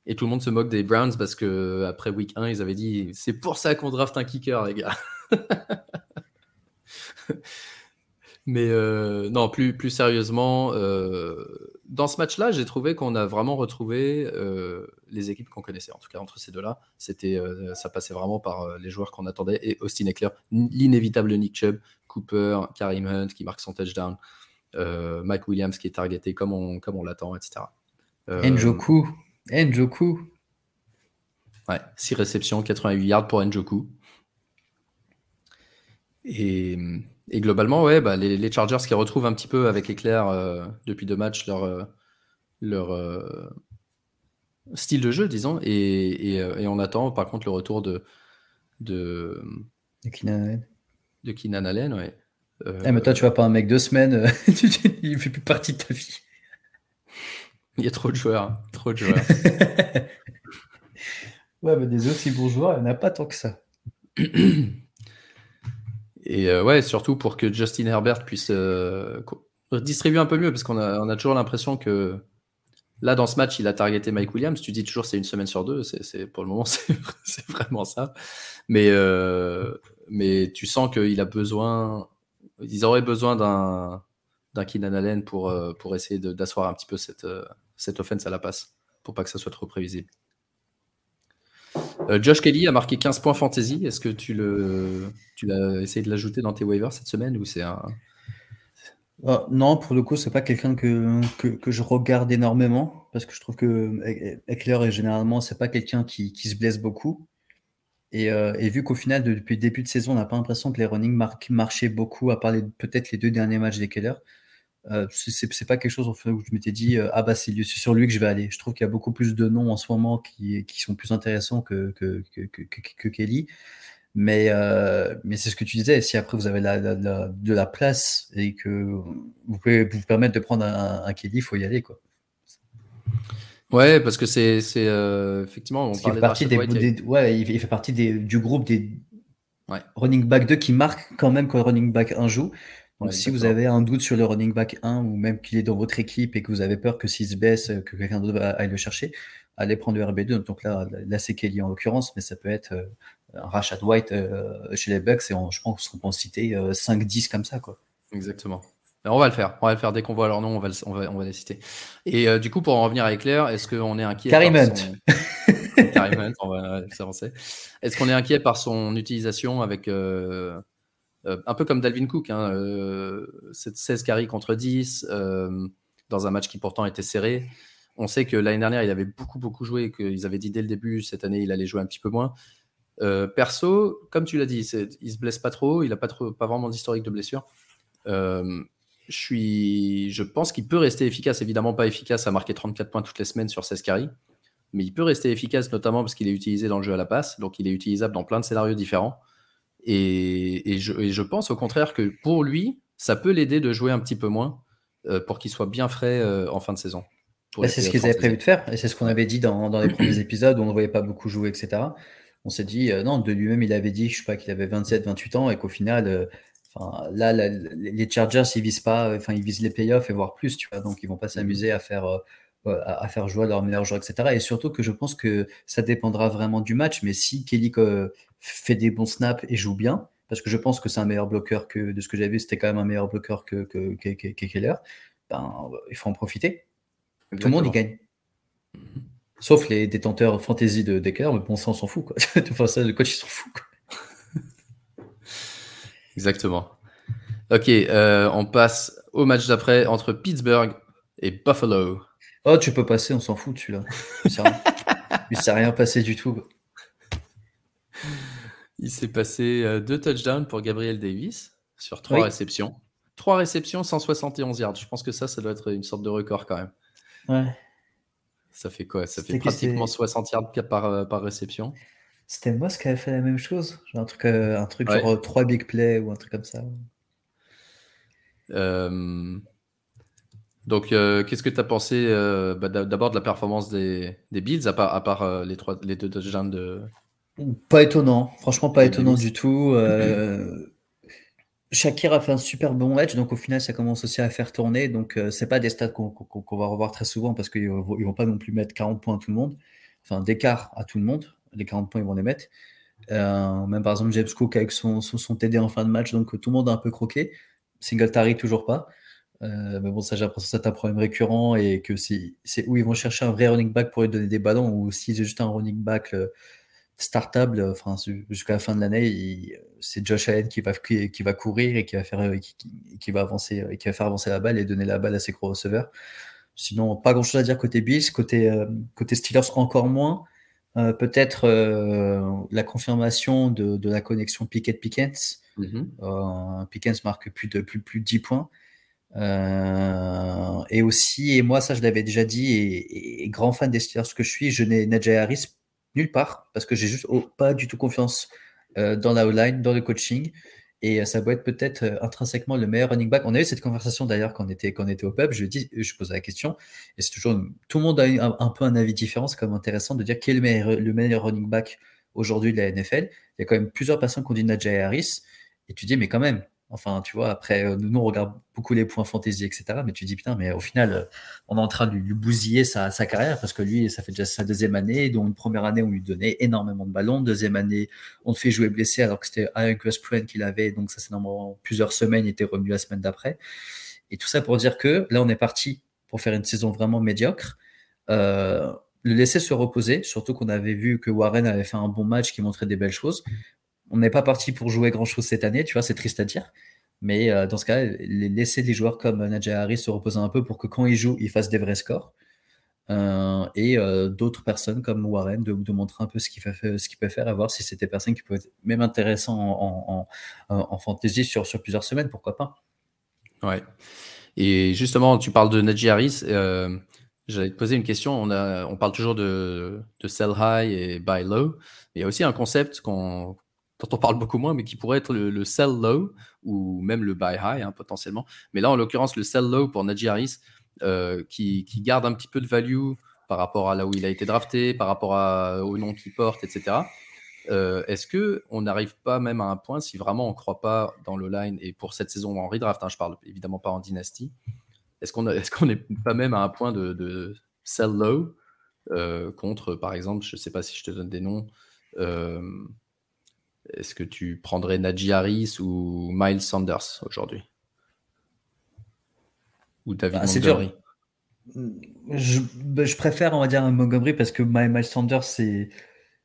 et tout le monde se moque des Browns parce que après week 1, ils avaient dit c'est pour ça qu'on draft un kicker, les gars. Mais euh, non, plus, plus sérieusement, dans ce match-là, j'ai trouvé qu'on a vraiment retrouvé les équipes qu'on connaissait. En tout cas, entre ces deux-là, c'était, ça passait vraiment par les joueurs qu'on attendait et Austin Eckler, l'inévitable Nick Chubb, Cooper, Karim Hunt qui marque son touchdown, euh, Mike Williams qui est targeté comme on, comme on l'attend, etc. Euh, Njoku, Njoku. Ouais, 6 réceptions, 88 yards pour Njoku. Et, et globalement, ouais, bah, les, Chargers qui retrouvent un petit peu avec Éclair euh, depuis deux matchs leur, leur style de jeu, disons. Et, et, on attend par contre le retour de, de, de Keenan Allen. De Keenan Allen, ouais. Euh, mais toi, tu vas pas un mec deux semaines, euh, il fait plus partie de ta vie. Il y a trop de joueurs, hein. trop de joueurs. ouais, mais des aussi bons joueurs, il n'y en a pas tant que ça. Et euh, ouais, surtout pour que Justin Herbert puisse distribuer un peu mieux, parce qu'on a, on a toujours l'impression que là, dans ce match, il a targeté Mike Williams. Tu dis toujours c'est une semaine sur deux, c'est, pour le moment, c'est, vraiment ça. Mais, mais tu sens qu'il a besoin ils auraient besoin d'un d'un Keenan Allen pour, euh, pour essayer d'asseoir un petit peu cette, euh, cette offense à la passe, pour pas que ça soit trop prévisible. Euh, Josh Kelly a marqué 15 points fantasy. Est-ce que tu le tu l'as essayé de l'ajouter dans tes waivers cette semaine ou c'est un non, pour le coup, c'est pas quelqu'un que, que, je regarde énormément parce que je trouve que Eckler, généralement, c'est pas quelqu'un qui, se blesse beaucoup. Euh, et, vu qu'au final, depuis le début de saison, on n'a pas l'impression que les running marchaient beaucoup, à part peut-être les deux derniers matchs des Keller. Euh, c'est pas quelque chose où je m'étais dit euh, ah bah c'est sur lui que je vais aller. Je trouve qu'il y a beaucoup plus de noms en ce moment qui, qui sont plus intéressants que, que, que, Kelly. Mais, euh, mais c'est ce que tu disais, si après vous avez la, de la place et que vous pouvez vous permettre de prendre un, un Kelly, il faut y aller. quoi. Ouais, parce que c'est effectivement. On il, fait partie des, ouais, il fait partie des, du groupe des running back 2 qui marquent quand même quand running back 1 joue. Donc si vous avez un doute sur le running back 1 ou même qu'il est dans votre équipe et que vous avez peur que s'il se baisse, que quelqu'un d'autre aille le chercher, allez prendre le RB2. Donc là, là c'est Kelly en l'occurrence, mais ça peut être euh, un Rashad White euh, chez les Bucks et je pense qu'on peut en citer 5-10 comme ça. Quoi. Exactement. On va le faire. On va le faire dès qu'on voit leur nom. On va, on va, on va les citer. Et euh, du coup, pour en revenir avec Claire, est-ce qu'on est inquiet Carrie par son... On va s'avancer. Est-ce qu'on est inquiet par son utilisation avec euh, euh, un peu comme Dalvin Cook, hein, 16 carries contre 10 dans un match qui pourtant était serré. On sait que l'année dernière, il avait beaucoup beaucoup joué, qu'ils avaient dit dès le début. Cette année, il allait jouer un petit peu moins. perso, comme tu l'as dit, il se blesse pas trop. Il a pas pas vraiment d'historique de blessure. Euh, je pense qu'il peut rester efficace, évidemment pas efficace à marquer 34 points toutes les semaines sur 16 carries, mais il peut rester efficace notamment parce qu'il est utilisé dans le jeu à la passe, donc il est utilisable dans plein de scénarios différents. Et, je, pense au contraire que pour lui, ça peut l'aider de jouer un petit peu moins euh, pour qu'il soit bien frais euh, en fin de saison. Bah, c'est ce qu'ils avaient prévu de faire, et c'est ce qu'on avait dit dans, les premiers épisodes où on ne voyait pas beaucoup jouer, etc. On s'est dit, euh, non, de lui-même, il avait dit, je sais pas, qu'il avait 27, 28 ans, et qu'au final, là, les Chargers, ils visent pas, enfin, ils visent les playoffs et voire plus, tu vois. Donc, ils vont pas s'amuser à faire, euh, à, faire jouer leurs meilleurs joueurs, etc. Et surtout que je pense que ça dépendra vraiment du match. Mais si Kelly euh, fait des bons snaps et joue bien, parce que je pense que c'est un meilleur bloqueur que de ce que j'avais vu, c'était quand même un meilleur bloqueur que, que, Keller, ben, il faut en profiter. Tout le monde y gagne. Sauf les détenteurs fantasy de, Keller, mais bon, ça, on s'en fout. Quoi. enfin, ça, le coach, il s'en fout. Quoi. Exactement. Ok, euh, on passe au match d'après entre Pittsburgh et Buffalo. Oh, tu peux passer, on s'en fout celui-là. Il s'est rien passé du tout. Il s'est passé euh, deux touchdowns pour Gabriel Davis sur trois réceptions. Trois réceptions, 171 yards. Je pense que ça, ça doit être une sorte de record quand même. Ouais. Ça fait quoi? Ça fait pratiquement 60 yards par, euh, par réception. C'était moi qui avait fait la même chose. Genre un truc, euh, un truc genre 3 big plays ou un truc comme ça. Euh, donc, euh, qu'est-ce que tu as pensé bah, d'abord de la performance des, des Bills, à part, à part les, trois, les deux touchdowns de. Pas étonnant, franchement, pas étonnant du tout. Shakir a fait un super bon match, donc au final, ça commence aussi à faire tourner. Donc, c'est pas des stats qu'on va revoir très souvent parce qu'ils vont, vont pas non plus mettre 40 points à tout le monde, enfin d'écart à tout le monde les 40 points, ils vont les mettre. Euh, même par exemple, James Cook avec son, son, TD en fin de match, donc tout le monde a un peu croqué. Singletary, toujours pas. Euh, mais bon, ça, j'ai l'impression que c'est un problème récurrent et que c'est où ils vont chercher un vrai running back pour lui donner des ballons ou si c'est juste un running back euh, startable, enfin, jusqu'à la fin de l'année, c'est Josh Allen qui va, qui, va courir et qui va, faire, qui, va avancer, et qui va faire avancer la balle et donner la balle à ses gros receveurs. Sinon, pas grand chose à dire côté Bills, côté, côté Steelers encore moins. Euh, peut-être euh, la confirmation de, la connexion Pickett-Pickens. Mm-hmm. Euh, Pickens marque plus de, plus, plus de 10 points. et aussi, et moi, ça je l'avais déjà dit, et, grand fan des Steelers que je suis, je n'ai Najee Harris nulle part parce que j'ai juste pas du tout confiance dans la line, dans le coaching. Et euh, ça doit être peut-être euh, intrinsèquement le meilleur running back. On a eu cette conversation d'ailleurs quand on était, quand on était au pub. Je, dis, je posais la question. Et c'est toujours. Tout le monde a un, peu un avis différent. C'est quand même intéressant de dire quel est le meilleur, le meilleur running back aujourd'hui de la NFL. Il y a quand même plusieurs personnes qui ont dit Najee Harris. Et tu dis, mais quand même, Enfin, tu vois, après, euh, nous, on regarde beaucoup les points fantasy, etc. Mais tu dis, putain, mais au final, euh, on est en train de lui bousiller sa, carrière parce que lui, ça fait déjà sa deuxième année. Donc, une première année, on lui donnait énormément de ballons. Deuxième année, on te fait jouer blessé alors que c'était un Sprain qu'il avait. Donc, ça, c'est normalement plusieurs semaines. Il était revenu la semaine d'après. Et tout ça pour dire que là, on est parti pour faire une saison vraiment médiocre. Euh, le laisser se reposer, surtout qu'on avait vu que Warren avait fait un bon match qui montrait des belles choses on n'est pas parti pour jouer grand chose cette année, tu vois, c'est triste à dire. Mais euh, dans ce cas, laisser des joueurs comme Najee Harris se reposer un peu pour que quand ils jouent, ils fassent des vrais scores. Euh, et euh, d'autres personnes comme Warren de, montrer un peu ce qu'il ce peut faire et voir si c'était des personnes qui peuvent être même intéressantes en, en, fantasy sur, sur plusieurs semaines, pourquoi pas. Ouais. Et justement, tu parles de Najee Harris. J'allais te poser une question. On, a, on parle toujours de, de sell high et buy low. Il y a aussi un concept qu'on dont on parle beaucoup moins, mais qui pourrait être le, sell low ou même le buy high hein, potentiellement. Mais là, en l'occurrence, le sell low pour Najee Harris, euh, qui, garde un petit peu de value par rapport à là où il a été drafté, par rapport au nom qu'il porte, etc. Euh, est-ce que on n'arrive pas même à un point, si vraiment on ne croit pas dans le line, et pour cette saison en redraft, hein, je parle évidemment pas en dynastie, est-ce qu'on est n'est pas même à un point de, sell low euh, contre, par exemple, je ne sais pas si je te donne des noms, est-ce que tu prendrais Najee Harris ou Miles Sanders aujourd'hui? Ou David Ah, c'est Montgomery? Je, bah, je préfère, on va dire, Montgomery parce que Miles Sanders, c'est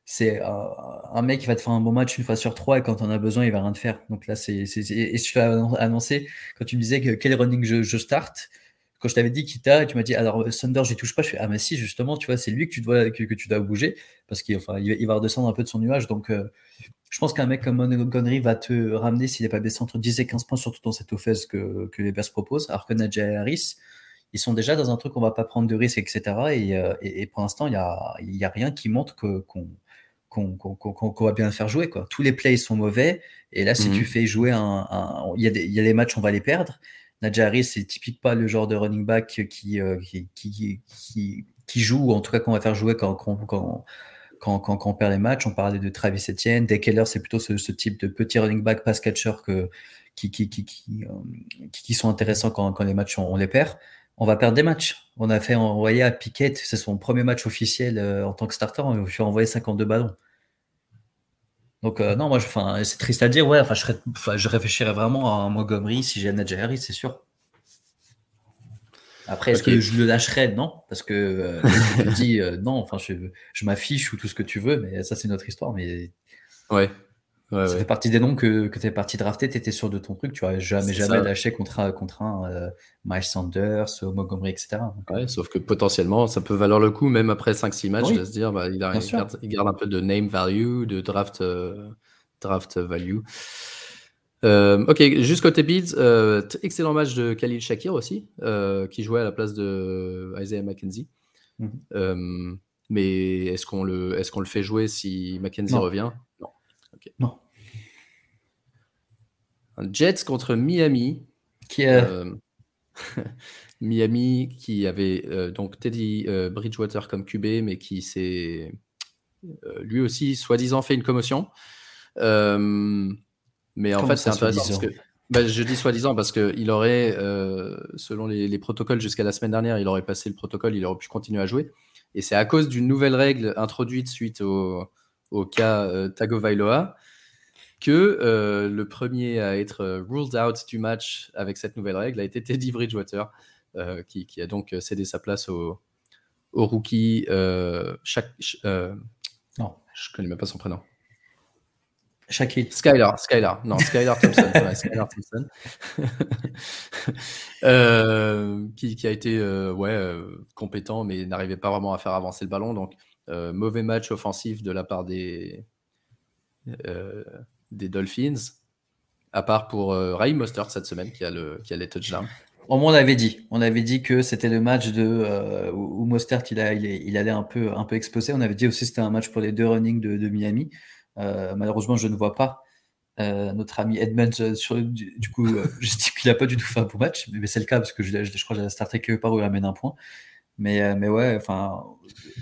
c'est un mec qui va te faire un bon match une fois sur trois et quand on a besoin, il va rien te faire. Donc là, c'est- et je l'ai annoncé quand tu me disais que quel running je, je start? Quand je t'avais dit Kita, tu m'as dit alors Sanders, je touche pas. Je fais ah mais si justement, tu vois, c'est lui que tu dois que, que tu dois bouger parce qu'il enfin, il va- redescendre un peu de son nuage. Donc euh, je pense qu'un mec comme Montgomery va te ramener s'il n'est pas baissé entre 10 et 15 points, surtout dans cette offense que, que les Bears proposent. Alors que Najee Harris, ils sont déjà dans un truc on va pas prendre de risques, etc. Et, euh, et- et pour l'instant, il y a, il y a rien qui montre que qu'on qu'on qu'on va bien le faire jouer. Quoi. Tous les plays sont mauvais. Et là, si tu fais jouer un. il, y y a des matchs, on va les perdre. Najee Harris, c'est typique pas le genre de running back qui, euh, qui, joue, ou en tout cas qu'on va faire jouer quand, on perd les matchs. On parlait de Travis Etienne. Dave Keller, c'est plutôt ce, type de petit running back pass catcher euh, qui- sont intéressants quand, les matchs, on, on les perd. On va perdre des matchs. On a fait envoyer à Piquet, c'est son premier match officiel euh, en tant que starter, on lui a envoyé 52 ballons. Donc, euh, non, moi, je- c'est triste à dire, ouais, enfin, je, serais- je réfléchirais vraiment à Montgomery si j'ai Najee Harris, c'est sûr. Après, est-ce que je le lâcherais? Non, parce que euh, je te dis euh, non, enfin, je, je m'affiche ou tout ce que tu veux, mais ça, c'est notre histoire. Mais Ouais. Ouais, ça ouais. fait partie des noms que, que tu es parti drafter, tu étais sûr de ton truc, tu vois jamais, jamais ça. lâché contre, un- contre un euh, Miles Sanders, euh, Montgomery, etc. Ouais, sauf que potentiellement, ça peut valoir le coup, même après 5-6 matchs, Oui. de se dire, bah, il, a- il garde, il garde un peu de name value, de draft, euh, draft value. Euh, ok, juste côté Bills, euh, excellent match de Khalil Shakir aussi, euh, qui jouait à la place de Isaiah McKenzie. Euh, mais est-ce qu'on le, est qu'on le fait jouer si McKenzie Non. revient? Non. Jets contre Miami. qui est, Euh, Miami qui avait euh, donc Teddy euh, Bridgewater comme QB, mais qui s'est lui aussi soi-disant fait une commotion. Mais en Comment fait, c'est intéressant parce que bah, je dis soi-disant parce qu'il aurait, selon les, les protocoles jusqu'à la semaine dernière, il aurait passé le protocole, il aurait pu continuer à jouer. Et c'est à cause d'une nouvelle règle introduite suite au, au cas euh, Tagovailoa que euh, le premier à être euh, ruled out du match avec cette nouvelle règle a été Teddy Bridgewater, euh, qui, qui a donc cédé sa place au, au rookie. chaque, Non. je connais même pas son prénom. Shaquille. Skylar, Skylar, non, Skylar Thompson, ouais, Skylar Thompson, Euh, qui, qui a été euh, ouais, euh, compétent, mais n'arrivait pas vraiment à faire avancer le ballon. Donc, euh, mauvais match offensif de la part des, euh, des Dolphins, à part pour euh, Raheem Mostert cette semaine, qui a, le, qui a les touchdowns. On avait dit, on avait dit que c'était le match de euh, où Mostert il, a, il, il allait un peu, un peu exploser. On avait dit aussi que c'était un match pour les deux running de, Miami. Malheureusement, je ne vois pas notre ami Edmonds sur du, coup, je dis qu'il a pas du tout fait un bon match, mais c'est le cas parce que je crois que j'ai starté quelque part où il amène un point. Mais, euh, mais ouais, enfin,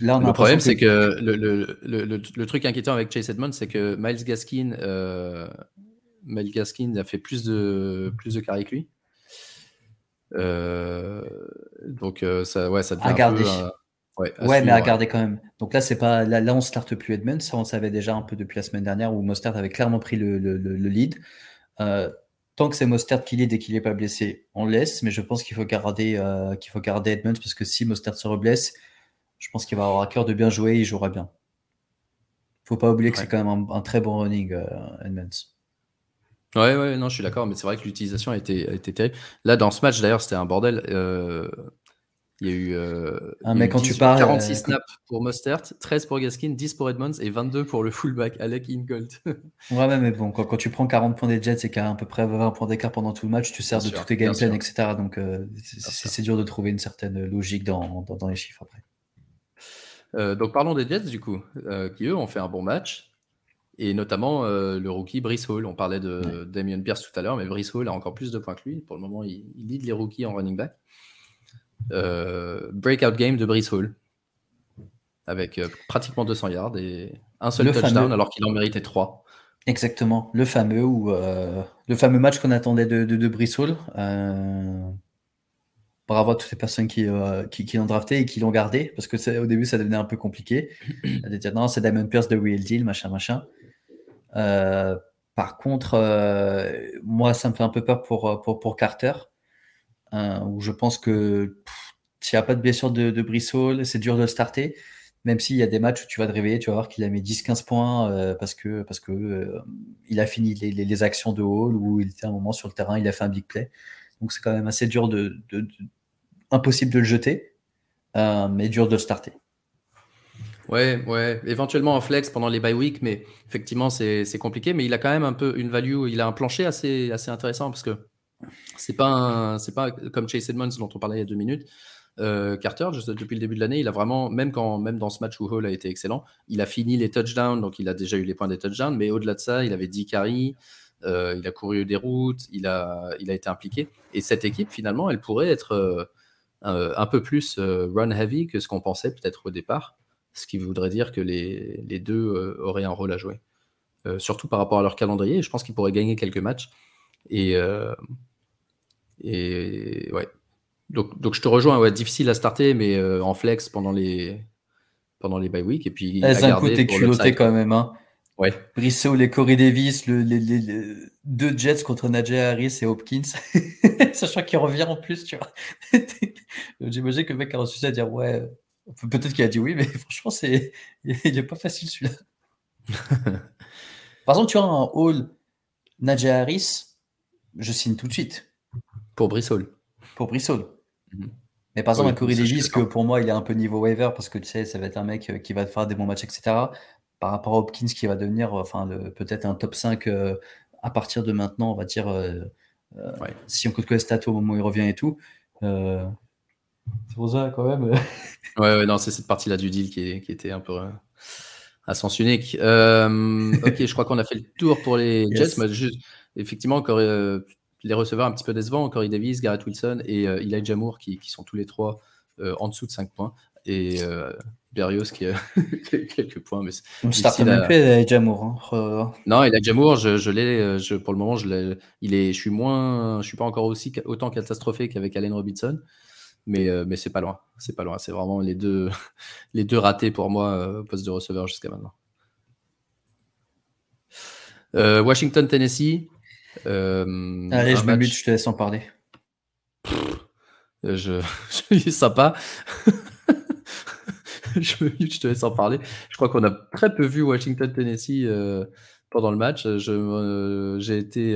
là on a Le problème, c'est que le, le, le, le- le truc inquiétant avec Chase Edmonds, c'est que Miles Gaskin, euh, Miles Gaskin a fait plus de, plus de carrés que lui. Euh, donc, ça, ouais, ça devient À un garder. peu. un- ouais, à Ouais, mais à garder quand même. Donc là, c'est pas là, là on starte plus Edmonds. Ça, on savait déjà un peu depuis la semaine dernière où Mostert avait clairement pris le, le, le- le lead. Euh, tant que c'est Mostert qui lead et qu'il n'est pas blessé, on laisse. Mais je pense qu'il faut garder euh, qu'il faut garder Edmonds parce que si Mostert se reblesse, je pense qu'il va avoir à cœur de bien jouer. et Il jouera bien. Faut pas oublier que Ouais. c'est quand même un, un très bon running euh, Edmonds. Ouais, ouais, non, je suis d'accord, mais c'est vrai que l'utilisation a été, a été terrible. Là, dans ce match, d'ailleurs, c'était un bordel. Euh, il y a eu, euh, Ah, mais quand tu 18 parles, 46 euh, snaps pour Mostert, 13 pour Gaskin, 10 pour Edmonds et 22 pour le fullback Alec Ingold. Ouais, mais bon, quand, quand tu prends 40 points des Jets et qu'il y a à peu près 20 points d'écart pendant tout le match, tu sers Bien de sûr, tous tes game plans, etc. Donc, euh, c'est- dur de trouver une certaine logique dans, dans, dans les chiffres après. Euh, donc parlons des Jets du coup, qui eux ont fait un bon match, et notamment le rookie Brice Hall. On parlait de Damien Pierce tout à l'heure, mais Brice Hall a encore plus de points que lui. Pour le moment, il, il lead les rookies en running back. Euh, breakout game de Brice Hall, avec euh, pratiquement 200 yards et un seul Le touchdown fameux. alors qu'il en méritait 3. Exactement, le fameux ou euh, le fameux match qu'on attendait de, de. Euh, bravo à toutes les personnes qui, qui, qui l'ont drafté et qui l'ont gardé, parce que au début ça devenait un peu compliqué. De dire non, c'est Damon Pierce de Real Deal, machin, machin. Par contre, moi ça me fait un peu peur pour, pour, pour Carter. Où je pense que s'il n'y a pas de blessure de, de Brissol, c'est dur de le starter. Même s'il y a des matchs où tu vas te réveiller, tu vas voir qu'il a mis 10-15 points euh, parce que, parce que euh, il a fini les, actions de hall où il était un moment sur le terrain, il a fait un big play. Donc c'est quand même assez dur de, impossible de le jeter, euh, mais dur de le starter. Ouais, ouais, éventuellement en flex pendant les bye week, mais effectivement c'est compliqué. Mais il a quand même un peu une value, il a un plancher assez, assez intéressant parce que c'est pas c'est pas comme Chase Edmonds dont on parlait il y a deux minutes. Euh, Carter, depuis le début de l'année, il a vraiment, même, quand, même dans ce match où Hall a été excellent, il a fini les touchdowns, donc il a déjà eu les points des touchdowns, mais au-delà de ça, il avait 10 carries, euh, il a couru des routes, il a, il a été impliqué. Et cette équipe, finalement, elle pourrait être euh, un peu plus run heavy que ce qu'on pensait peut-être au départ, ce qui voudrait dire que les, les deux auraient un rôle à jouer. surtout par rapport à leur calendrier, je pense qu'ils pourraient gagner quelques matchs. Et, et ouais, donc, donc je te rejoins, ouais, difficile à starter, mais euh, en flex pendant les, pendant les bye week. Et puis, à coup, t'es culotté quand même. Hein. Ouais. Brissot, les Corey Davis, le, les, les, deux Jets contre Najee Harris et Hopkins. Sachant qu'il revient en plus, tu vois. J'imagine que le mec a reçu ça à dire ouais. Peut-être qu'il a dit oui, mais franchement, c'est il n'est pas facile celui-là. Par exemple, tu as un Hall Najee Harris, je signe tout de suite. Pour Brissol. Pour Brissol. Mhm. Mais par exemple, un Corey Davis, que pour moi, il est un peu niveau waiver parce que tu sais, ça va être un mec euh, qui va faire des bons matchs, etc. Par rapport à Hopkins qui va devenir enfin, peut-être un top 5 euh, à partir de maintenant, on va dire, euh, si on compte que les stats au moment où il revient et tout. c'est pour ça, quand même. ouais, ouais, non, c'est cette partie-là du deal qui, qui, était un peu à sens unique. ok, je crois qu'on a fait le tour pour les Jets. Mais juste, effectivement, encore les receveurs un petit peu décevants, Corey Davis, Garrett Wilson et euh, Elijah Moore qui, qui, sont tous les trois euh, en dessous de 5 points. Et euh, Berrios qui a quelques points. Mais on starte même plus Elijah Moore. Hein. Non, Elijah Moore, je, je l'ai, je, pour le moment, je, il est, je suis moins, je suis pas encore aussi autant catastrophé qu'avec Allen Robinson. Mais, mais c'est pas loin. C'est pas loin. C'est vraiment les deux, les deux ratés pour moi au poste de receveur jusqu'à maintenant. Washington, Tennessee. Euh, Allez, je me mute, je te laisse en parler. je, je dis sympa. je me mute, je te laisse en parler. Je crois qu'on a très peu vu Washington-Tennessee euh, pendant le match. Euh, j'ai été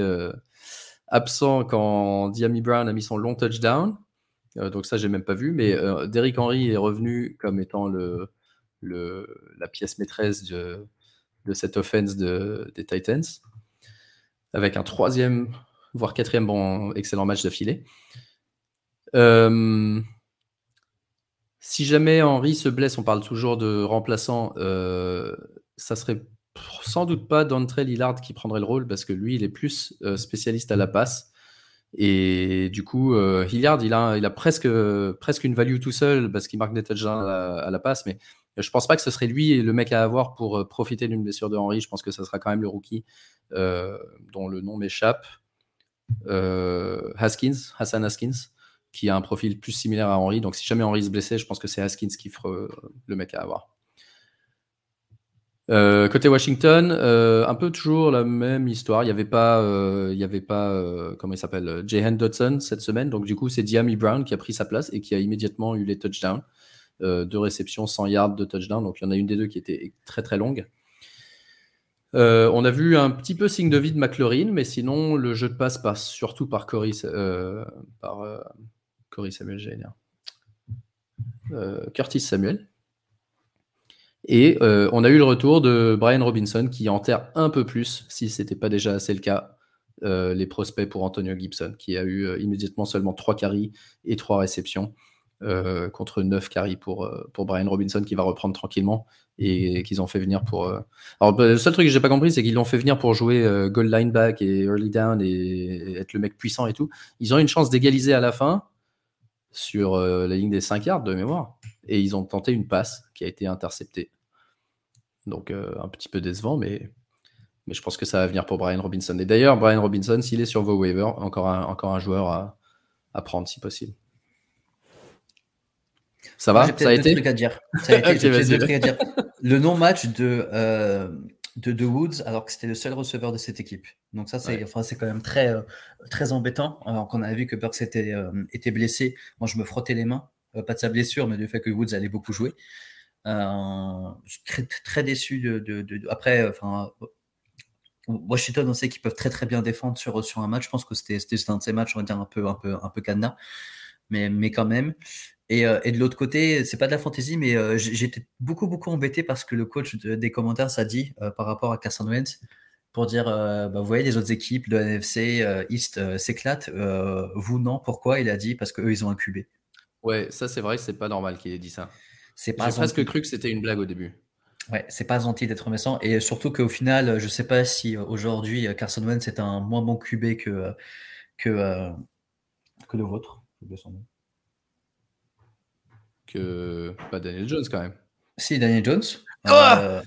absent quand Diami Brown a mis son long touchdown. donc ça, j'ai même pas vu. Mais Derrick Henry est revenu comme étant le, le la pièce maîtresse de, de cette offense de, des Titans avec un troisième, voire quatrième bon, excellent match d'affilée. Euh, si jamais Henry se blesse, on parle toujours de remplaçant, euh, ça serait sans doute pas Dantrell Lillard qui prendrait le rôle parce que lui, il est plus euh, spécialiste à la passe. Et du coup, Hilliard, il a, il a presque, presque une value tout seul parce qu'il marque des touchdowns à, la passe, mais je pense pas que ce serait lui le mec à avoir pour profiter d'une blessure de Henry. Je pense que ça sera quand même le rookie euh, dont le nom m'échappe, euh, Haskins, Hassan Haskins, qui a un profil plus similaire à Henry. Donc si jamais Henry se blessait, je pense que c'est Haskins qui fera euh, le mec à avoir. côté Washington, un peu toujours la même histoire. Il n'y avait pas, il y avait pas comment il s'appelle, Jahan Dodson cette semaine. Donc du coup, c'est Diami Brown qui a pris sa place et qui a immédiatement eu les touchdowns. Deux réceptions, 100 yards de touchdown. Donc il y en a une des deux qui était très très longue. Euh, on a vu un petit peu signe de vie de McLaurin, mais sinon, le jeu de passe passe surtout par Cory, euh, par, euh, Samuel, Curtis Samuel. Et on a eu le retour de Brian Robinson qui enterre un peu plus, si ce n'était pas déjà assez le cas, les prospects pour Antonio Gibson, qui a eu immédiatement seulement 3 carries et 3 réceptions. Contre 9 carries pour, pour Brian Robinson qui va reprendre tranquillement et qu'ils ont fait venir pour. Euh, alors, bah, le seul truc que j'ai pas compris, c'est qu'ils l'ont fait venir pour jouer euh, goal lineback et early down et être le mec puissant et tout. Ils ont une chance d'égaliser à la fin sur euh, la ligne des 5 yards de mémoire et ils ont tenté une passe qui a été interceptée. Donc, un petit peu décevant, mais, mais je pense que ça va venir pour Brian Robinson. Et d'ailleurs, Brian Robinson, s'il est sur vos waivers, encore un, encore un joueur à prendre si possible. Ça va Ça a été à dire. Ça a été, deux trucs à dire. Le non-match de euh, de, de Woods alors que c'était le seul receveur de cette équipe. Donc ça, c'est enfin, quand même très, euh, très embêtant. Alors qu'on avait vu que Burks était, euh, était blessé, moi je me frottais les mains, pas de sa blessure, mais du fait que Woods allait beaucoup jouer. très, très déçu de, de, après, enfin, Washington, on sait qu'ils peuvent très très bien défendre sur, sur un match. Je pense que c'était un de ces matchs, on va dire un peu un peu un peu cadenas, mais mais quand même. Et, et de l'autre côté, c'est pas de la fantaisie, mais j'étais beaucoup beaucoup embêté parce que le coach des commentaires ça dit par rapport à Carson Wentz pour dire, bah, vous voyez, les autres équipes de NFC East s'éclatent, vous non, pourquoi? Il a dit parce qu'eux, ils ont un QB. Ouais, ça c'est vrai, c'est pas normal qu'il ait dit ça. J'ai presque cru que c'était une blague au début. Ouais, c'est pas gentil d'être méchant. Et surtout qu'au final, je sais pas si aujourd'hui Carson Wentz est un moins bon QB que, que, que le vôtre. Que pas Daniel Jones quand même. Si, Daniel Jones. Euh,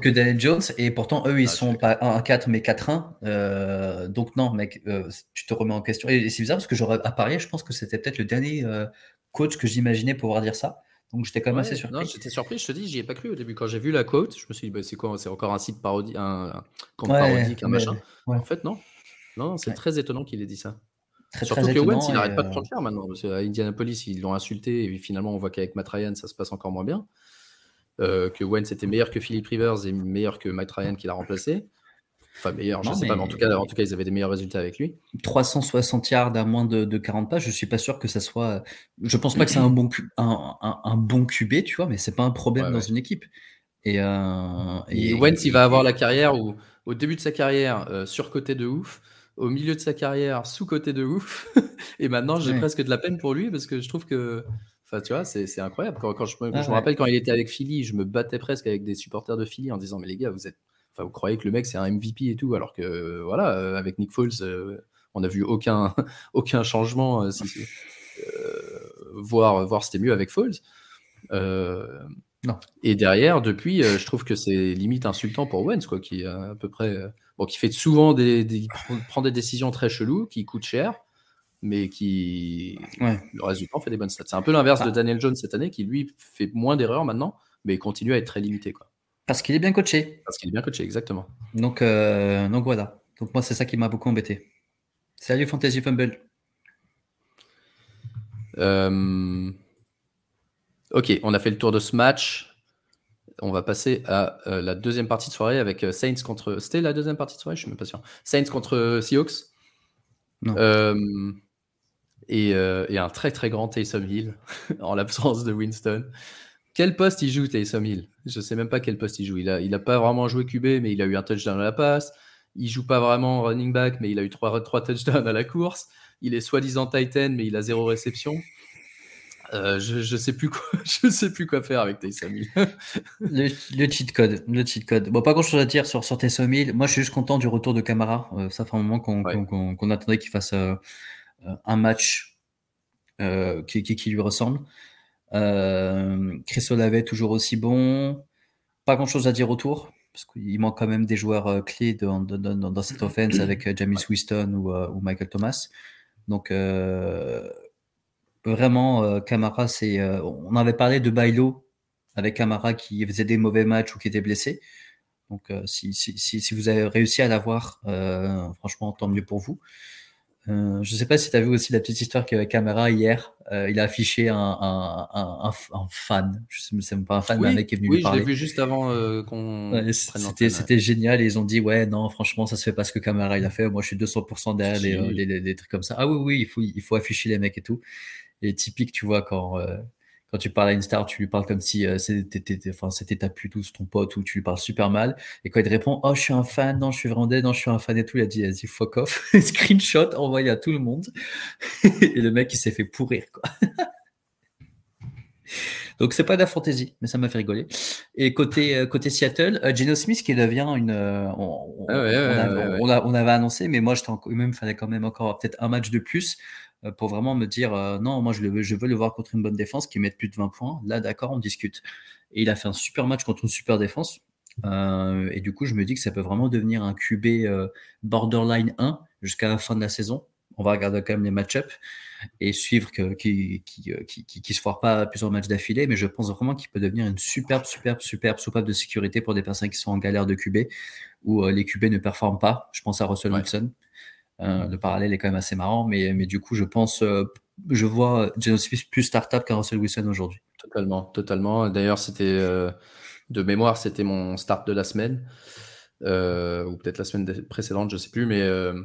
que, Daniel Jones. Et pourtant, eux, ils ah, sont pas 1-4, mais 4-1. Euh, donc, non, mec, euh, tu te remets en question. Et, c'est bizarre parce que j'aurais à parier, je pense que c'était peut-être le dernier coach que j'imaginais pouvoir dire ça. Donc, j'étais quand même assez surpris. Non, j'étais surpris, je te dis, j'y ai pas cru au début. Quand j'ai vu la quote, je me suis dit, bah, c'est quoi C'est encore un site parodie, un, parodique, un machin. En fait, non. Non, c'est très étonnant qu'il ait dit ça. Surtout que Wentz, il n'arrête pas de prendre cher maintenant. Parce qu'à Indianapolis, ils l'ont insulté et finalement, on voit qu'avec Matt Ryan, ça se passe encore moins bien. Euh, que Wentz était meilleur que Philip Rivers et meilleur que Matt Ryan qui l'a remplacé. Enfin, meilleur, je ne sais pas, mais en tout, cas, en tout cas, ils avaient des meilleurs résultats avec lui. 360 yards à moins de, 40 pages, je suis pas sûr que ça soit. Je pense pas que c'est un bon, un, un, bon QB, tu vois, mais c'est pas un problème dans une équipe. Et, euh, et, Wentz, il va avoir la carrière où, au début de sa carrière, euh, surcoté de ouf, au milieu de sa carrière, sous-côté de ouf, et maintenant, j'ai presque de la peine pour lui parce que je trouve que Enfin, tu vois, c'est incroyable. Quand, je, me, je me rappelle quand il était avec Philly, je me battais presque avec des supporters de Philly en disant Mais les gars, vous êtes. Enfin, vous croyez que le mec c'est un MVP et tout, alors que voilà, euh, avec Nick Foles, euh, on n'a vu aucun, aucun changement. Euh, voir, voir c'était mieux avec Foles. Non. Et derrière, depuis, je trouve que c'est limite insultant pour Wentz, quoi, qui à peu près, bon, qui fait souvent des, des, prend des décisions très cheloues, qui coûtent cher mais qui, le reste du temps, fait des bonnes stats. C'est un peu l'inverse de ah. Daniel Jones cette année, qui lui fait moins d'erreurs maintenant, mais continue à être très limité. Quoi. Parce qu'il est bien coaché. Parce qu'il est bien coaché, exactement. Donc, euh, donc voilà. Donc moi, c'est ça qui m'a beaucoup embêté. Salut Fantasy Fumble? Euh, ok, on a fait le tour de ce match. On va passer à euh, la deuxième partie de soirée avec Saints contre. C'était la deuxième partie de soirée, je suis même pas sûr. Saints contre Seahawks. Euh, et, euh, et, un très très grand Taysom Hill en l'absence de Winston. Quel poste il joue Taysom Hill? Je sais même pas quel poste il joue. Il a, il a pas vraiment joué QB, mais il a eu un touchdown à la passe. Il joue pas vraiment running back, mais il a eu trois, trois touchdowns à la course. Il est soi-disant Titan, mais il a zéro réception. Euh, je, je sais plus quoi, je sais plus quoi faire avec Taysom Hill. le, le, cheat code, le cheat code. Bon, pas grand chose à dire sur, sur Taysom Hill. Moi, je suis juste content du retour de Camara. Euh, ça fait un moment qu'on attendait qu'il fasse euh, un match qui, qui, qui, lui ressemble. Chris Olave toujours aussi bon. Pas grand chose à dire autour parce qu'il manque quand même des joueurs clés dans, dans, dans, dans, cette offense avec James Winston ou, ou Michael Thomas. Donc vraiment, euh, Camara, c'est. Euh, on avait parlé de Bailo avec Camara qui faisait des mauvais matchs ou qui était blessé. Donc, euh, si, si, si, vous avez réussi à l'avoir, franchement, tant mieux pour vous. je ne sais pas si tu as vu aussi la petite histoire qu'avec Camara hier. il a affiché un, un, un, un fan. Je ne sais même pas un fan, mais un mec qui est venu lui parler. Oui, je l'ai vu juste avant qu'on. C'était génial. Et ils ont dit Ouais, non, franchement, ça se fait pas ce que Camara il a fait. Moi, je suis 200% derrière les, les, les, trucs comme ça. Ah oui, oui, il faut, il faut afficher les mecs et tout et typique, tu vois, quand, euh, quand tu parles à une star, tu lui parles comme si euh, c'était enfin, ta pute ou ton pote, ou tu lui parles super mal. Et quand il te répond, oh, je suis un fan, non, je suis vraiment dead, non, je suis un fan et tout, il a dit, vas-y, fuck off. Screenshot envoyé à tout le monde. et le mec, il s'est fait pourrir, quoi. Donc c'est pas de la fantaisie, mais ça m'a fait rigoler. Et côté euh, côté Seattle, euh, Geno Smith qui devient une, on, on, avait annoncé, mais moi j'étais même fallait quand même encore peut-être un match de plus euh, pour vraiment me dire euh, non, moi je, le, je, veux le voir contre une bonne défense qui mette plus de 20 points. Là, d'accord, on discute. Et il a fait un super match contre une super défense. Euh, et du coup, je me dis que ça peut vraiment devenir un QB borderline 1 jusqu'à la fin de la saison. on va regarder quand même les match-ups et suivre que, qui, qui, qui, qui, se foire pas plusieurs matchs d'affilée. Mais je pense vraiment qu'il peut devenir une superbe, superbe, superbe soupape de sécurité pour des personnes qui sont en galère de QB où les QB ne performent pas. Je pense à Russell Wilson. le parallèle est quand même assez marrant, mais, mais du coup, je pense, je vois Geno Smith plus startup qu'un Russell Wilson aujourd'hui. Totalement, totalement. D'ailleurs, c'était de mémoire, c'était mon start de la semaine. Euh, ou peut-être la semaine précédente, je sais plus, mais, euh,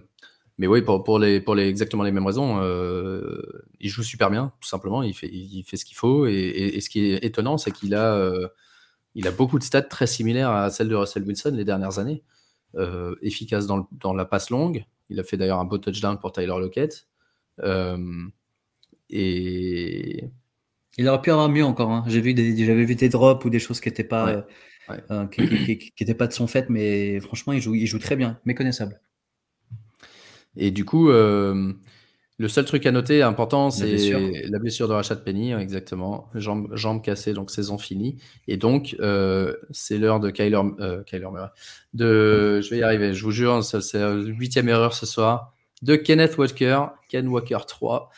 mais oui, pour, pour, les, pour les, exactement les mêmes raisons, euh, il joue super bien, tout simplement, il fait, il fait ce qu'il faut, et, ce qui est étonnant, c'est qu'il a, il a beaucoup de stats très similaires à celles de Russell Wilson les dernières années, efficace dans, dans, la passe longue, il a fait d'ailleurs un beau touchdown pour Tyler Lockett, et... Il aurait pu avoir mieux encore. Hein. J'ai vu des, j'avais vu des drops ou des choses qui n'étaient pas, euh, qui n'était pas de son fait, mais franchement, il joue, il joue très bien, méconnaissable. Et du coup, euh, le seul truc à noter important, c'est la blessure de Rachat Penny, exactement. Jambe, jambe cassée, donc saison finie. Et donc, euh, c'est l'heure de Kyler, Kyler Murray. De, je vais y arriver, je vous jure, c'est la huitième erreur ce soir. De Kenneth Walker, Ken Walker 3,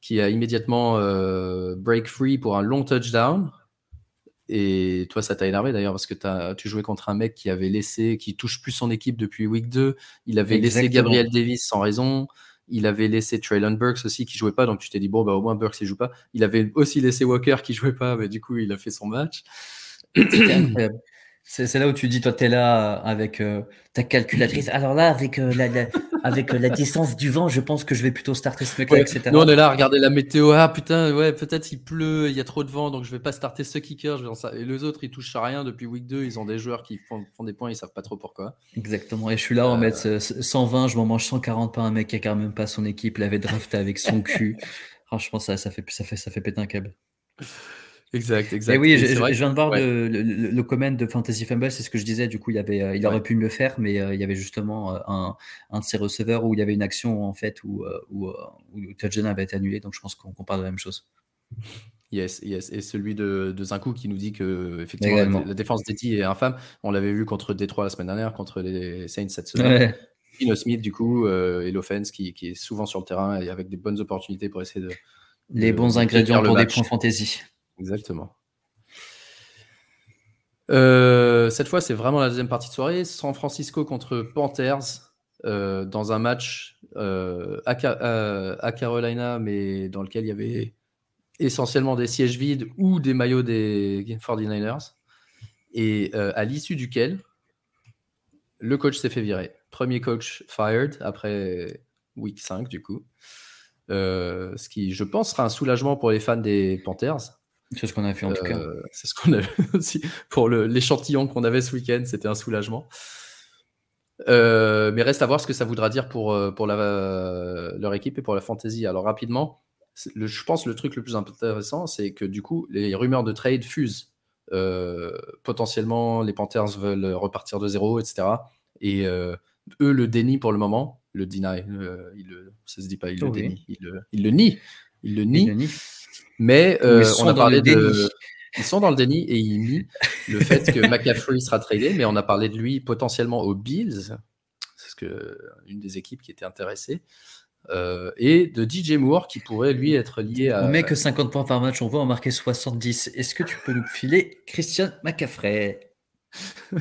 qui a immédiatement break free pour un long touchdown. Et toi, ça t'a énervé d'ailleurs parce que as, tu jouais contre un mec qui avait laissé, qui touche plus son équipe depuis week 2. Il avait laissé Gabriel Davis sans raison. Il avait laissé Traylon Burks aussi qui jouait pas. Donc tu t'es dit, bon, bah, au moins Burks il joue pas. Il avait aussi laissé Walker qui jouait pas, mais du coup, il a fait son match. C'est là où tu dis, toi, tu es là euh, avec euh, ta calculatrice. Alors là, avec, euh, la, avec la distance du vent, je pense que je vais plutôt starter ce mec-là, etc. Nous, on est là à regarder la météo. Ah putain, ouais, peut-être il pleut, il y a trop de vent, donc je vais pas starter ce kicker. Et les autres, ils touchent à rien depuis week 2. Ils ont des joueurs qui font, font des points, ils savent pas trop pourquoi. Exactement. Et je suis là, on met 120, je m'en mange 140 par un mec qui a quand même pas son équipe. Il avait drafté avec son cul. Franchement, ça, ça, fait, ça, fait, ça fait péter un câble. Exact, exact. Et oui, je, viens de voir le, le, comment de Fantasy Fumble, c'est ce que je disais. Du coup, il, y avait, euh, il aurait pu mieux faire, mais euh, il y avait justement euh, un, un, de ses receveurs où il y avait une action en fait où, où, où touchdown avait été annulé. Donc, je pense qu'on parle de la même chose. Yes, yes. Et celui de, de Zinkou qui nous dit que effectivement la, défense d'Eddie est infâme. On l'avait vu contre Détroit la semaine dernière, contre les Saints cette semaine. Ouais. Smith, du coup, et l'offense qui, qui, est souvent sur le terrain et avec des bonnes opportunités pour essayer de. Les bons ingrédients pour des points fantasy. Exactement. Euh, cette fois, c'est vraiment la deuxième partie de soirée. San Francisco contre Panthers euh, dans un match euh, à, Carolina, mais dans lequel il y avait essentiellement des sièges vides ou des maillots des 49ers. Et à l'issue duquel le coach s'est fait virer. Premier coach fired après week 5, du coup. ce qui, je pense, sera un soulagement pour les fans des Panthers c'est ce qu'on a fait en tout cas. Euh, c'est ce qu'on a vu aussi. Pour l'échantillon qu'on avait ce week-end, c'était un soulagement. Euh, mais reste à voir ce que ça voudra dire pour, euh, pour la, leur équipe et pour la fantasy. Alors rapidement, je pense le truc le plus intéressant, c'est que du coup, les rumeurs de trade fusent. potentiellement, les Panthers veulent repartir de zéro, etc. Et eux le dénient pour le moment. Le deny, ça se dit pas, il le oh dénie. Il le, il le nie. Il le nie. Il le nie. Mais euh, on a parlé de. Ils sont dans le déni et ils nient le fait que McCaffrey sera tradé, mais on a parlé de lui potentiellement aux Bills, c'est ce que une des équipes qui était intéressée, euh, et de DJ Moore qui pourrait lui être lié à. On met que 50 points par match, on va en marquer 70. Est-ce que tu peux nous filer Christian McCaffrey?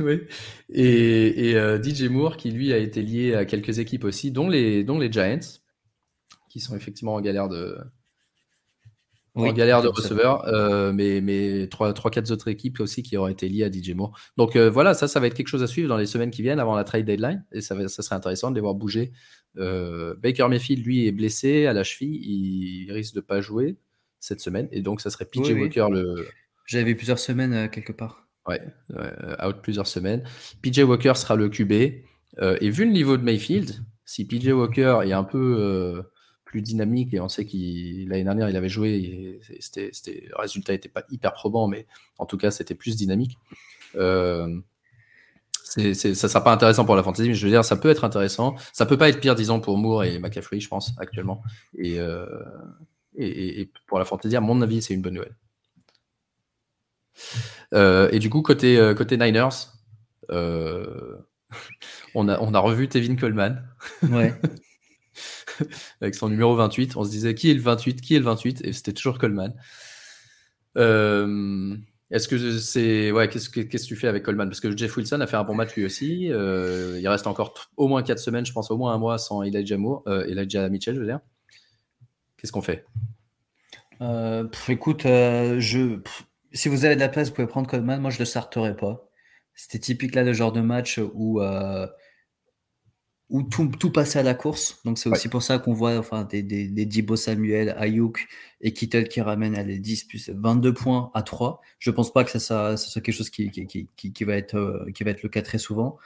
Oui. Et, et euh, DJ Moore qui lui a été lié à quelques équipes aussi, dont les, dont les Giants, qui sont effectivement en galère de, en galère de receveurs, euh, mais, mais 3-4 autres équipes aussi qui auraient été liées à DJ Moore. Donc euh, voilà, ça, ça va être quelque chose à suivre dans les semaines qui viennent avant la trade deadline, et ça, ça serait intéressant de les voir bouger. Euh, Baker Mayfield, lui, est blessé à la cheville, il risque de pas jouer cette semaine, et donc ça serait PJ Walker le. J'avais vu plusieurs semaines quelque part. Ouais, out plusieurs semaines. PJ Walker sera le QB, et vu le niveau de Mayfield, si PJ Walker est un peu dynamique et on sait qu'il l'année dernière il avait joué et c'était, le résultat n'était pas hyper probant mais en tout cas c'était plus dynamique euh, c'est, ça sera pas intéressant pour la fantasy mais je veux dire ça peut être intéressant ça peut pas être pire disons pour Moore et McCaffrey je pense actuellement et, euh, et, pour la fantasy à mon avis c'est une bonne nouvelle euh, et du coup côté, côté Niners on, a, on a revu Tevin Coleman. Ouais. avec son numéro 28. On se disait qui est le 28 Qui est le 28 Et c'était toujours Coleman. Euh, est-ce que c'est. Ouais, qu'est-ce que, tu fais avec Coleman? Parce que Jeff Wilson a fait un bon match lui aussi. Euh, il reste encore au moins 4 semaines, je pense, au moins un mois sans Elijah, Moore, euh, Elijah Mitchell, je veux dire. Qu'est-ce qu'on fait? Écoute, je, si vous avez de la place, vous pouvez prendre Coleman. Moi, je ne le starterai pas. C'était typique là le genre de match où où tout, tout, passait à la course. Donc c'est aussi pour ça qu'on voit enfin, des, des, des Dibo Samuel, Ayuk et Kittle qui ramènent à les 10 plus 22 points à 3. Je pense pas que ça, ça, soit quelque chose qui, qui, qui, qui, va être, euh, qui va être le cas très souvent.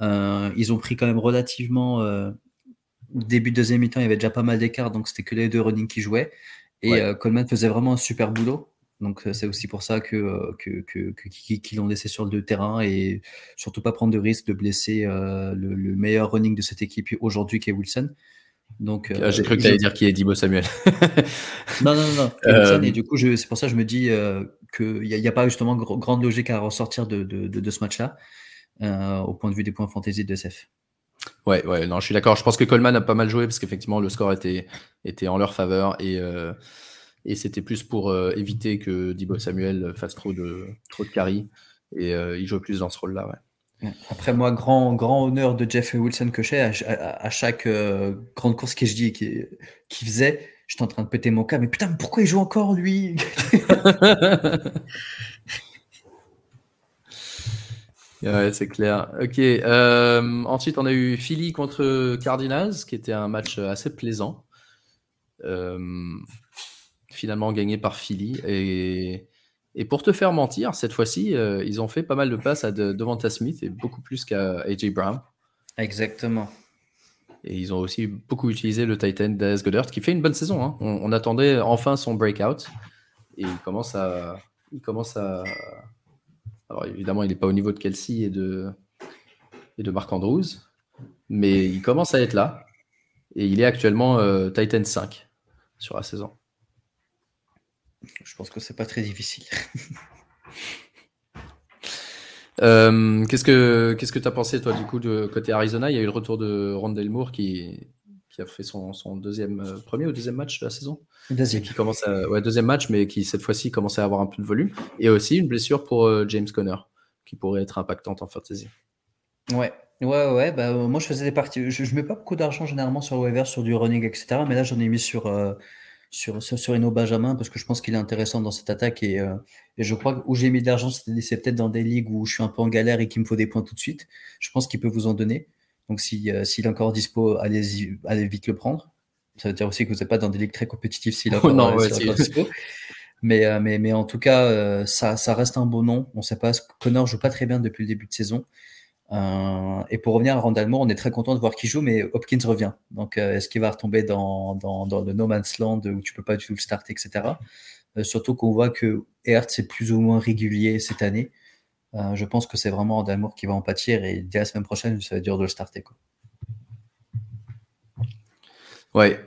Euh, ils ont pris quand même relativement... Euh, début de deuxième mi-temps, il y avait déjà pas mal d'écart, donc c'était que les deux running qui jouaient. Et Coleman faisait vraiment un super boulot. Donc c'est aussi pour ça que, que, que, qu'ils l'ont laissé sur le terrain et surtout pas prendre de risque de blesser euh, le, meilleur running de cette équipe aujourd'hui qui est Wilson. Donc ah, j'ai cru que tu allais dire qui est Dibo Samuel. non non non. non. Et du coup c'est pour ça que je me dis euh, qu'il n'y a, pas justement grande logique à ressortir de, de, de, ce match-là au point de vue des points fantasy de SF. Ouais, ouais, non, je suis d'accord. Je pense que Coleman a pas mal joué parce qu'effectivement, le score était, était en leur faveur et, et c'était plus pour euh, éviter que Dibo Samuel fasse trop de, trop de carry. Et euh, il joue plus dans ce rôle-là. Ouais. Après, moi, grand, grand honneur de Jeff Wilson que j'ai à, chaque euh, grande course que je dis qui, qui faisait, j'étais en train de péter mon cas. Mais putain, pourquoi il joue encore lui? Ouais, c'est clair. Ok. ensuite, on a eu Philly contre Cardinals, qui était un match assez plaisant. Euh, finalement gagné par Philly. Et, et pour te faire mentir, cette fois-ci, euh, ils ont fait pas mal de passes à de, Devonta Smith et beaucoup plus qu'à AJ Brown. Exactement. Et ils ont aussi beaucoup utilisé le Titan d'As Goddard, qui fait une bonne saison. Hein. On, attendait enfin son breakout. Et il commence à. Il commence à. Alors évidemment, il n'est pas au niveau de Kelsey et de, et de Mark Andrews. Mais il commence à être là. Et il est actuellement euh, Titan 5 sur la saison. Je pense que c'est pas très difficile. Euh, qu'est-ce que qu'est-ce que tu as pensé toi du coup de côté Arizona? Il y a eu le retour de Rondell Moore qui, qui a fait son, son deuxième euh, premier ou deuxième match de la saison? Deuxième. Qui commence à, ouais, deuxième match, mais qui cette fois-ci commençait à avoir un peu de volume. Et aussi une blessure pour euh, James Conner qui pourrait être impactante en fantasy. Ouais, ouais, ouais. Bah, moi je faisais des parties. Je, je mets pas beaucoup d'argent généralement sur le waiver, sur du running, etc. Mais là j'en ai mis sur sur, sur, sur Benjamin parce que je pense qu'il est intéressant dans cette attaque et, euh, et je crois que où j'ai mis de l'argent, c'est peut-être dans des ligues où je suis un peu en galère et qu'il me faut des points tout de suite. Je pense qu'il peut vous en donner. Donc si, euh, s'il est encore dispo, allez, allez vite le prendre. Ça veut dire aussi que vous n'êtes pas dans des ligues très compétitives s'il est encore, non, euh, dispo. Mais, mais, mais en tout cas, ça, ça reste un beau nom. On sait pas, Connor joue pas très bien depuis le début de saison. Euh, et pour revenir à Randall Moore, on est très content de voir qu'il joue, mais Hopkins revient. Donc, euh, est-ce qu'il va retomber dans, le no man's land où tu peux pas du tout le starter, etc. Euh, surtout qu'on voit que Hertz est plus ou moins régulier cette année. je pense que c'est vraiment Randall Moore qui va en pâtir et dès la semaine prochaine, ça va être dur de le starter. Ouais.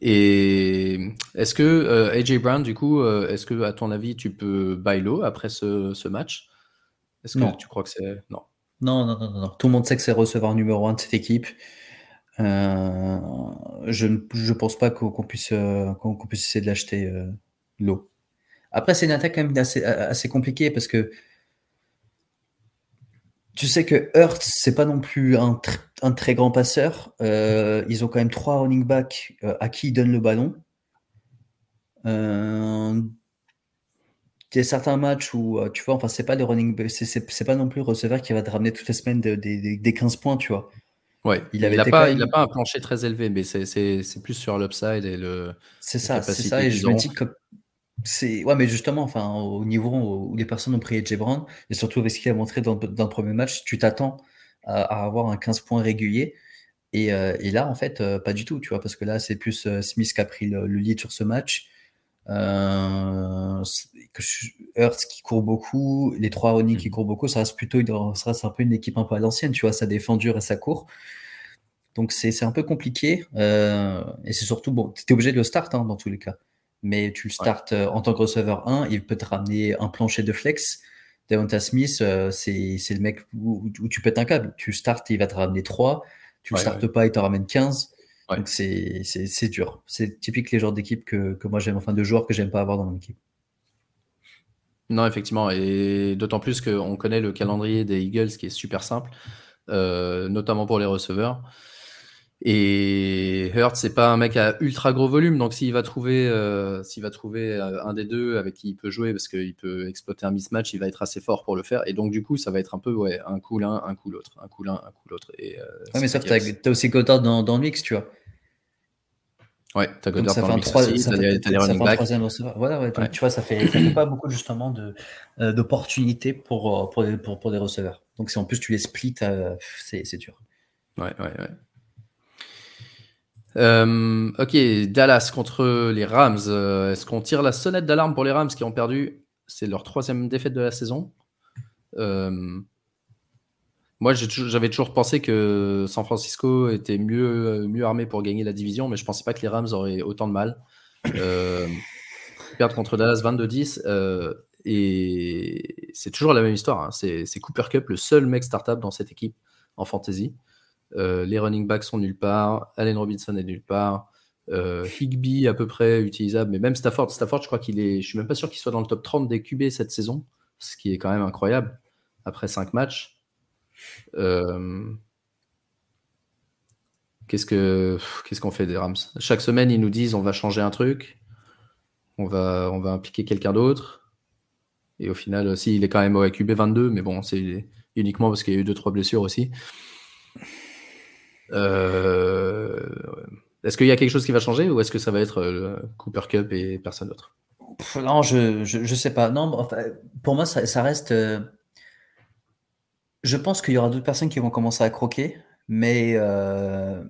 et est-ce que AJ Brown, du coup, est-ce que à ton avis, tu peux buy low après ce match? Est-ce que tu crois que c'est. Non? Non, non, non, non. Tout le monde sait que c'est receveur numéro un de cette équipe. Euh, je ne pense pas qu'on puisse, euh, qu'on puisse essayer de l'acheter euh, l'eau. Après, c'est une attaque quand même assez, assez compliquée parce que tu sais que Hurts, c'est pas non plus un, un très grand passeur. ils ont quand même trois running backs à qui ils donnent le ballon il y a certains matchs où, euh, tu vois, enfin, c'est pas le running, c'est pas non plus le receveur qui va te ramener toutes les semaines des 15 points, tu vois. Ouais, il n'a pas, il a pas un plancher très élevé, mais c'est plus sur l'upside et le. C'est ça, c'est ça, et je me dis que c'est. Ouais, mais justement, enfin, au niveau où les personnes ont pris Edge Brown, et surtout avec ce qu'il a montré dans, dans, le premier match, tu t'attends à, avoir un 15 points régulier. Et, euh, et là, en fait, euh, pas du tout, tu vois, parce que là, c'est plus Smith qui a pris le, le lead sur ce match. Euh, qui court beaucoup, les trois Ronnie qui mm. courent beaucoup, ça reste plutôt ça reste un peu une équipe un peu à l'ancienne, tu vois, ça défend dur et ça court. Donc c'est un peu compliqué. Euh, et c'est surtout, bon, tu es obligé de le start hein, dans tous les cas. Mais tu le startes euh, en tant que receveur 1, il peut te ramener un plancher de flex. Devonta Smith, c'est le mec où, tu pètes un câble. Tu startes, il va te ramener 3. Tu ne startes pas, il te ramène 15. Donc c'est dur. C'est typique les genres d'équipe que, que, moi j'aime, enfin de joueurs que j'aime pas avoir dans mon équipe. Non, effectivement, et d'autant plus qu'on connaît le calendrier des Eagles qui est super simple, euh, notamment pour les receveurs. Et Hurt, c'est pas un mec à ultra gros volume, donc s'il va trouver, euh, s'il va trouver euh, un des deux avec qui il peut jouer, parce qu'il peut exploiter un mismatch, il va être assez fort pour le faire. Et donc du coup, ça va être un peu ouais, un coup l'un, un coup l'autre, un coup l'un, un coup l'autre. Et ouais, mais ça, t'as as aussi Cotard dans, dans le mix, tu vois. Ouais, t'as Goddard ça fait un troisième receveur. Voilà, ouais, tu vois, ça fait, ça fait pas beaucoup justement de, euh, d'opportunités pour, euh, pour, des, pour, pour, des receveurs. Donc si en plus tu les splits, euh, c'est, c'est dur. Ouais, ouais, ouais. Euh, ok, Dallas contre les Rams. Est-ce qu'on tire la sonnette d'alarme pour les Rams qui ont perdu? C'est leur troisième défaite de la saison. Euh, moi, j'avais toujours pensé que San Francisco était mieux, mieux armé pour gagner la division, mais je ne pensais pas que les Rams auraient autant de mal. Euh, perdre contre Dallas 22-10, euh, et c'est toujours la même histoire. Hein. C'est Cooper Cup, le seul mec startup dans cette équipe en fantasy. Euh, les running backs sont nulle part, Allen Robinson est nulle part, Higby à peu près utilisable, mais même Stafford, Stafford, je crois qu'il est, je suis même pas sûr qu'il soit dans le top 30 des QB cette saison, ce qui est quand même incroyable après 5 matchs. Euh, qu'est-ce que qu'est-ce qu'on fait des Rams? Chaque semaine, ils nous disent on va changer un truc, on va on va impliquer quelqu'un d'autre. Et au final, si il est quand même au QB 22, mais bon, c'est uniquement parce qu'il y a eu deux trois blessures aussi. Euh, est-ce qu'il y a quelque chose qui va changer ou est-ce que ça va être euh, Cooper Cup et personne d'autre? Non, je, je, sais pas. Non, pour moi, ça, reste. Je pense qu'il y aura d'autres personnes qui vont commencer à croquer, mais, euh,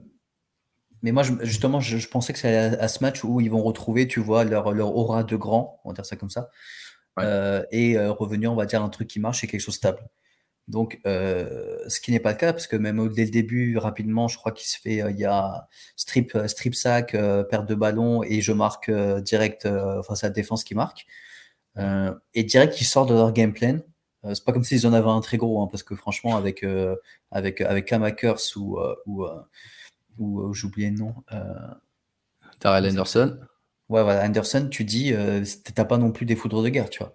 mais moi, justement, je, pensais que c'est à, ce match où ils vont retrouver, tu vois, leur, leur aura de grand, on va dire ça comme ça, euh, et euh, revenir, on va dire, un truc qui marche et quelque chose de stable. Donc, ce qui n'est pas le cas, parce que même dès le début, rapidement, je crois qu'il se fait, il y a strip, strip sack, perte de ballon, et je marque direct, enfin, c'est la défense qui marque. et direct, ils sortent de leur game plan c'est pas comme s'ils en avaient un très gros, hein, parce que franchement, avec, euh, avec, avec Kamakers ou, euh, ou, ou j'oubliais le nom. Darrell Anderson. Ouais, voilà, Anderson, tu dis, t'as pas non plus des foudres de guerre, tu vois.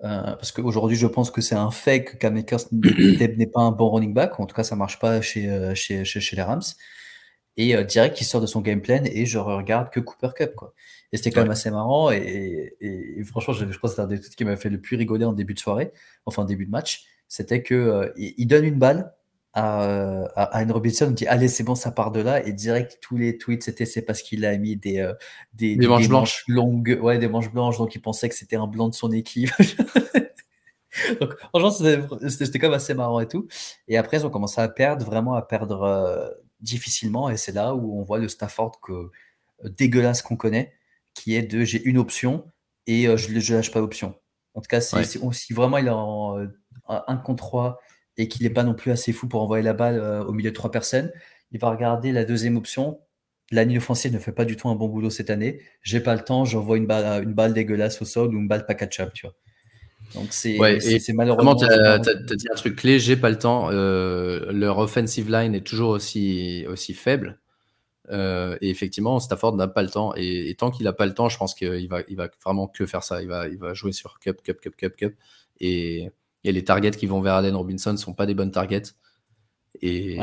parce qu'aujourd'hui, je pense que c'est un fait que Kamakers n'est pas un bon running back. En tout cas, ça marche pas chez, chez, chez, chez les Rams. Et direct, il sort de son game plan et je regarde que Cooper Cup. Quoi. Et c'était quand même assez marrant. Et, franchement, je, je crois que c'était un des trucs qui m'a fait le plus rigoler en début de soirée, enfin en début de match. C'était que euh, il donne une balle à, à, Robinson, on dit allez c'est bon ça part de là et direct tous les tweets c'était c'est parce qu'il a mis des, euh, des, manches, blanches. longues ouais des manches blanches donc il pensait que c'était un blanc de son équipe donc franchement c'était quand même assez marrant et tout et après ils ont commencé à perdre vraiment à perdre euh, difficilement et c'est là où on voit le Stafford que dégueulasse qu'on connaît qui est de j'ai une option et euh, je ne lâche pas l'option. En tout cas, si, vraiment il est en 1 contre 3 et qu'il n'est pas non plus assez fou pour envoyer la balle euh, au milieu de trois personnes, il va regarder la deuxième option. La ligne offensive ne fait pas du tout un bon boulot cette année. J'ai pas le temps, j'envoie une balle, une balle dégueulasse au sol ou une balle pas catch-up, tu vois. Donc c'est malheureusement. Tu as, dit un truc clé, j'ai pas le temps. Euh, leur offensive line est toujours aussi, aussi faible. Euh, et effectivement, Stafford n'a pas le temps. Et, tant qu'il n'a pas le temps, je pense qu'il va, il va vraiment que faire ça. Il va, il va jouer sur Cup, Cup, Cup, Cup, Cup. Et, les targets qui vont vers Allen Robinson ne sont pas des bonnes targets. Et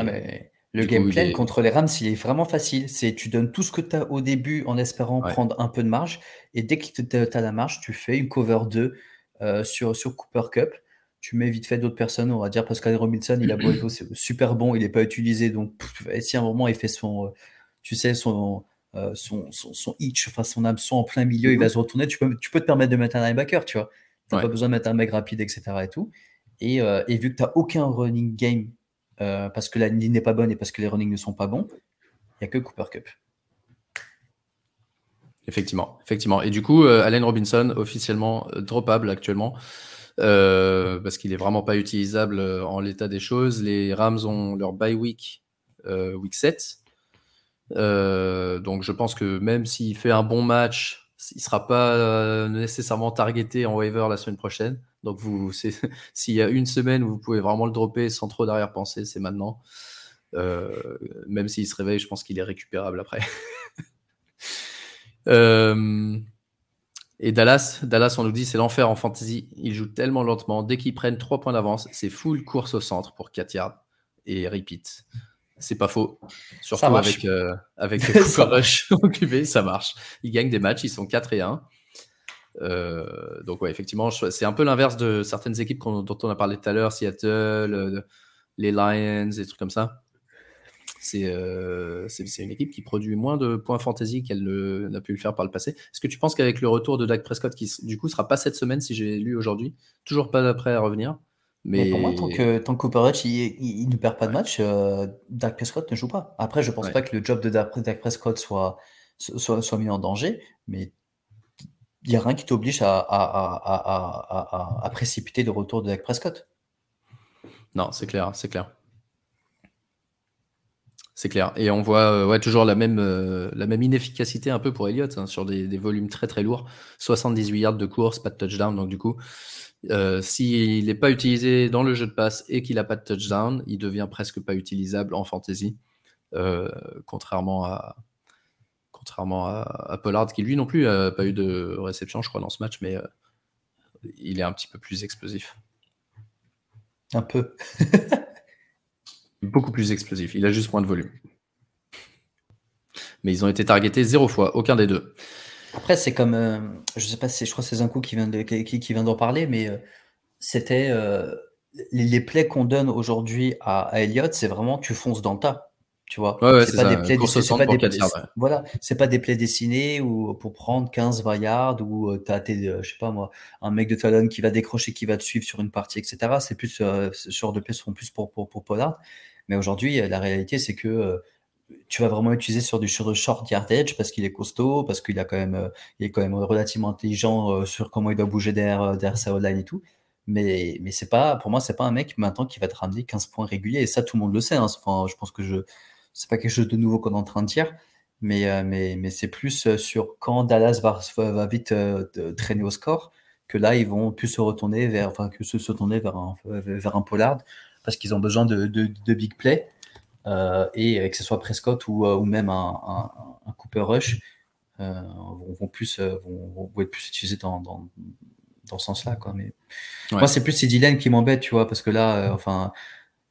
le gameplay contre les Rams, il est vraiment facile. C'est tu donnes tout ce que tu as au début en espérant prendre un peu de marge. Et dès que tu as la marge, tu fais une cover 2 euh, sur, sur Cooper Cup. Tu mets vite fait d'autres personnes, on va dire, parce qu'Allen Robinson, il a beau être super bon, il n'est pas utilisé. Donc, si à un moment il fait son tu sais, son, euh, son, son, son, itch, enfin son hameçon en plein milieu, il va se retourner. Tu peux, tu peux te permettre de mettre un linebacker, tu vois. Tu n'as pas besoin de mettre un mec rapide, etc. Et, tout. Et, euh, et vu que tu n'as aucun running game euh, parce que la ligne n'est pas bonne et parce que les running ne sont pas bons, il n'y a que Cooper Cup. Effectivement, effectivement. Et du coup, Allen Robinson, officiellement droppable actuellement, parce qu'il est vraiment pas utilisable en l'état des choses. Les Rams ont leur bye week, week 7. Euh, donc je pense que même s'il fait un bon match, il sera pas euh, nécessairement targeté en waiver la semaine prochaine. Donc, vous, s'il y a une semaine où vous pouvez vraiment le dropper sans trop d'arrière-pensée, c'est maintenant. Euh, même s'il se réveille, je pense qu'il est récupérable après. Euh, et Dallas, Dallas, on nous dit c'est l'enfer en fantasy. Ils jouent tellement lentement. Dès qu'ils prennent 3 points d'avance, c'est full course au centre pour 4 yards et repeat. C'est pas faux. Surtout avec, euh, avec Rush QB, ça marche. Ils gagnent des matchs, ils sont 4 et 1. Euh, donc, ouais, effectivement, c'est un peu l'inverse de certaines équipes dont on a parlé tout à l'heure, Seattle, euh, les Lions, des trucs comme ça. C'est une équipe qui produit moins de points fantasy qu'elle n'a pu le faire par le passé. Est-ce que tu penses qu'avec le retour de Dak Prescott, qui du coup sera pas cette semaine si j'ai lu aujourd'hui, toujours pas après à revenir, mais... pour moi, tant que, tant Cooper il, ne perd pas de match, euh, Dak Prescott ne joue pas. Après, je pense pas que le job de Dak, Prescott soit, soit, soit, mis en danger, mais il n'y a rien qui t'oblige à, à, à, précipiter le retour de Dak Prescott. Non, c'est clair, c'est clair. C'est clair. Et on voit euh, toujours la même, euh, la même inefficacité un peu pour Elliott hein, sur des, volumes très très lourds. 78 yards de course, pas de touchdown. Donc du coup, euh, s'il n'est pas utilisé dans le jeu de passe et qu'il n'a pas de touchdown, il devient presque pas utilisable en fantasy, contrairement à contrairement à, Pollard qui lui non plus n'a pas eu de réception, je crois, dans ce match, mais il est un petit peu plus explosif. Un peu. Beaucoup plus explosif. Il a juste moins de volume. Mais ils ont été targetés zéro fois, aucun des deux. Après, c'est comme, euh, je sais pas si je crois que c'est Zankou qui vient de, qui, d'en parler, mais euh, c'était euh, les, plays qu'on donne aujourd'hui à, à Elliott, c'est vraiment tu fonces dans le tas, tu vois. c'est pas, des plays, pas des plays, voilà, c'est pas des plays dessinés ou pour prendre 15 20 yards ou tu as tes, je sais pas moi, un mec de talon qui va décrocher, qui va te suivre sur une partie, etc. C'est plus ce genre de plays seront plus pour pour pour Pollard. Mais aujourd'hui, la réalité, c'est que tu vas vraiment utiliser sur du short yardage parce qu'il est costaud, parce qu'il a quand même, euh, il est quand même relativement intelligent euh, sur comment il doit bouger derrière, euh, derrière sa line et tout. Mais, mais c'est pas, pour moi, c'est pas un mec maintenant qui va te ramener 15 points réguliers. Et ça, tout le monde le sait. Hein. Enfin, je pense que je, c'est pas quelque chose de nouveau qu'on est en train de dire. Mais, mais, mais c'est plus sur quand Dallas va, va vite traîner au score que là, ils vont plus se retourner vers, enfin, que se, se tourner vers un, vers un Pollard parce qu'ils ont besoin de, de, de big play. Euh, et que ce soit Prescott ou, euh, ou même un, un, Cooper Rush, euh, vont, plus, vont, vont, être plus utilisés dans, dans, dans ce sens-là. Quoi. Mais moi, c'est plus ces dilemmes qui m'embêtent, tu vois, parce que là, enfin,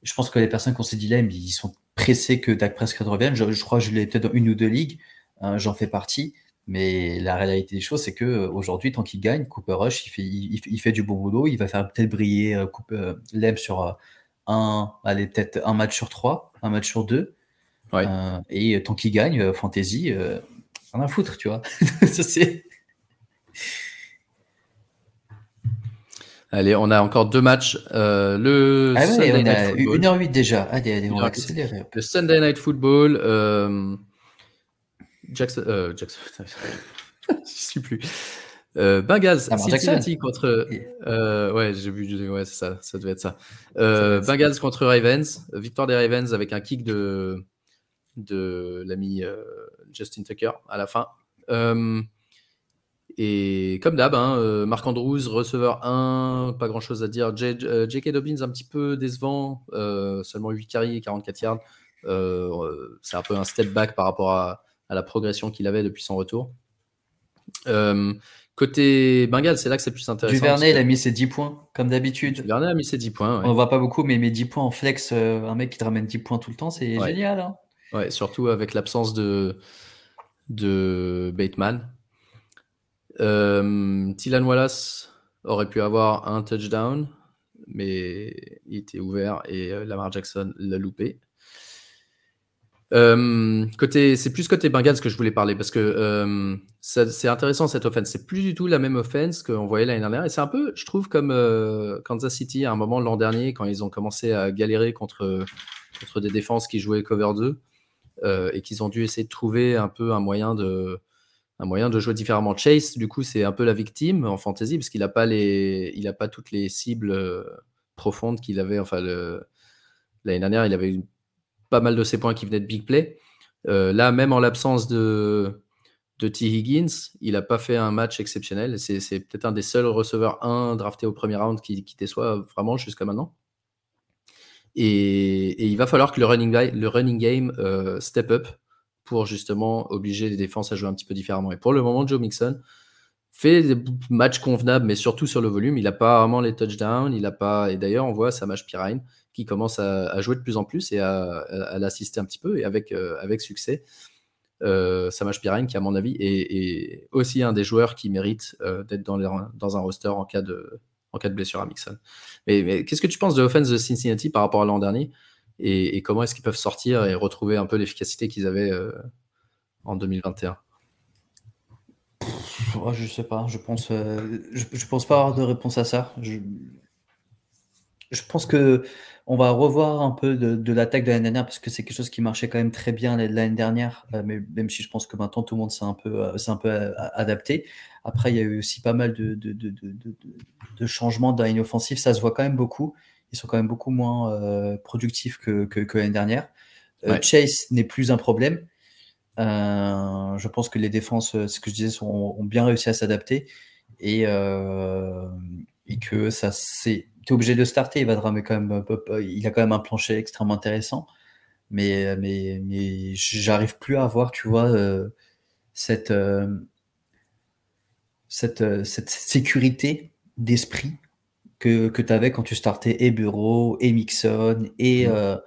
je pense que les personnes qui ont ces dilemmes, ils sont pressés que Dak Prescott revienne. Je, crois que je l'ai peut-être dans une ou deux ligues, j'en fais partie. Mais la réalité des choses, c'est que aujourd'hui, tant qu'il gagne, Cooper Rush, il fait, il, fait du bon boulot. Il va faire peut-être briller Cooper, Lem sur un, allez, peut-être un match sur trois, un match sur deux. Euh, et tant qu'il gagne, euh, Fantasy, euh, rien à foutre, tu vois. Ça, c'est. Allez, on a encore deux matchs. Euh, le ah ouais, on a 1h08 déjà. Allez, allez, on va accélérer. Le Sunday Night Football. Euh, Jackson. Euh, Jackson. Je ne sais plus. Euh, Bengals, Cincinnati contre. Ouais, j'ai vu. Ouais, c'est ça. Ça devait être ça. Bengals contre Ravens. Victoire des Ravens avec un kick de de l'ami Justin Tucker à la fin. Euh, et comme d'hab, hein, Marc Andrews, receveur 1, pas grand chose à dire. J.K. Dobbins, un petit peu décevant, seulement 8 carries et 44 yards. c'est un peu un step back par rapport à, à la progression qu'il avait depuis son retour. Euh, Côté Bengal, c'est là que c'est plus intéressant. Duvernay, il a mis ses 10 points, comme d'habitude. Duvernay a mis ses 10 points. On ne voit pas beaucoup, mais mes 10 points en flex, euh, un mec qui te ramène 10 points tout le temps, c'est génial. Hein ouais, surtout avec l'absence de, de Bateman. Euh, Tylan Wallace aurait pu avoir un touchdown, mais il était ouvert et euh, Lamar Jackson l'a loupé. Euh, côté, c'est plus côté Bengals que je voulais parler parce que euh, c'est intéressant cette offense. C'est plus du tout la même offense qu'on voyait l'année dernière et c'est un peu, je trouve, comme Kansas City à un moment l'an dernier quand ils ont commencé à galérer contre, contre des défenses qui jouaient cover 2 et qu'ils ont dû essayer de trouver un peu un moyen de, un moyen de jouer différemment. Chase, du coup, c'est un peu la victime en fantasy parce qu'il n'a pas il pas toutes les cibles profondes qu'il avait. Enfin, l'année dernière, il avait pas mal de ces points qui venaient de big play. Euh, là, même en l'absence de, de T. Higgins, il n'a pas fait un match exceptionnel. C'est peut-être un des seuls receveurs 1 drafté au premier round qui, qui déçoit vraiment jusqu'à maintenant. Et, il va falloir que le running, le running game euh, step up pour justement obliger les défenses à jouer un petit peu différemment. Et pour le moment, Joe Mixon fait des matchs convenables, mais surtout sur le volume. Il n'a pas vraiment les touchdowns. Il a pas. Et d'ailleurs, on voit Samash Pirine qui commence à, jouer de plus en plus et à, l'assister un petit peu et avec, euh, succès euh, Samash Pirine, qui, à mon avis, est, aussi un des joueurs qui mérite euh, d'être dans, un roster en cas de, en cas de blessure à Mixon. Mais, qu'est-ce que tu penses de l'offense de Cincinnati par rapport à l'an dernier? Et, comment est-ce qu'ils peuvent sortir et retrouver un peu l'efficacité qu'ils avaient euh, en 2021 je sais pas, je pense, euh, je, pense pas avoir de réponse à ça. Je, je pense que on va revoir un peu de, l'attaque de l'année dernière parce que c'est quelque chose qui marchait quand même très bien l'année dernière, euh, mais même si je pense que maintenant tout le monde s'est un peu, adapté. Après, il y a eu aussi pas mal de, de, changements dans l'année offensive, ça se voit quand même beaucoup. Ils sont quand même beaucoup moins productifs que, que, l'année dernière. Chase n'est plus un problème. je pense que les défenses, ce que je disais, ont bien réussi à s'adapter et, et que ça c'est obligé de starter. Il va quand même, il a quand même un plancher extrêmement intéressant, mais mais mais j'arrive plus à voir, tu vois, euh, cette, euh, cette, euh, cette sécurité d'esprit que, que tu avais quand tu startais et Bureau, et Mixon, et, mmh.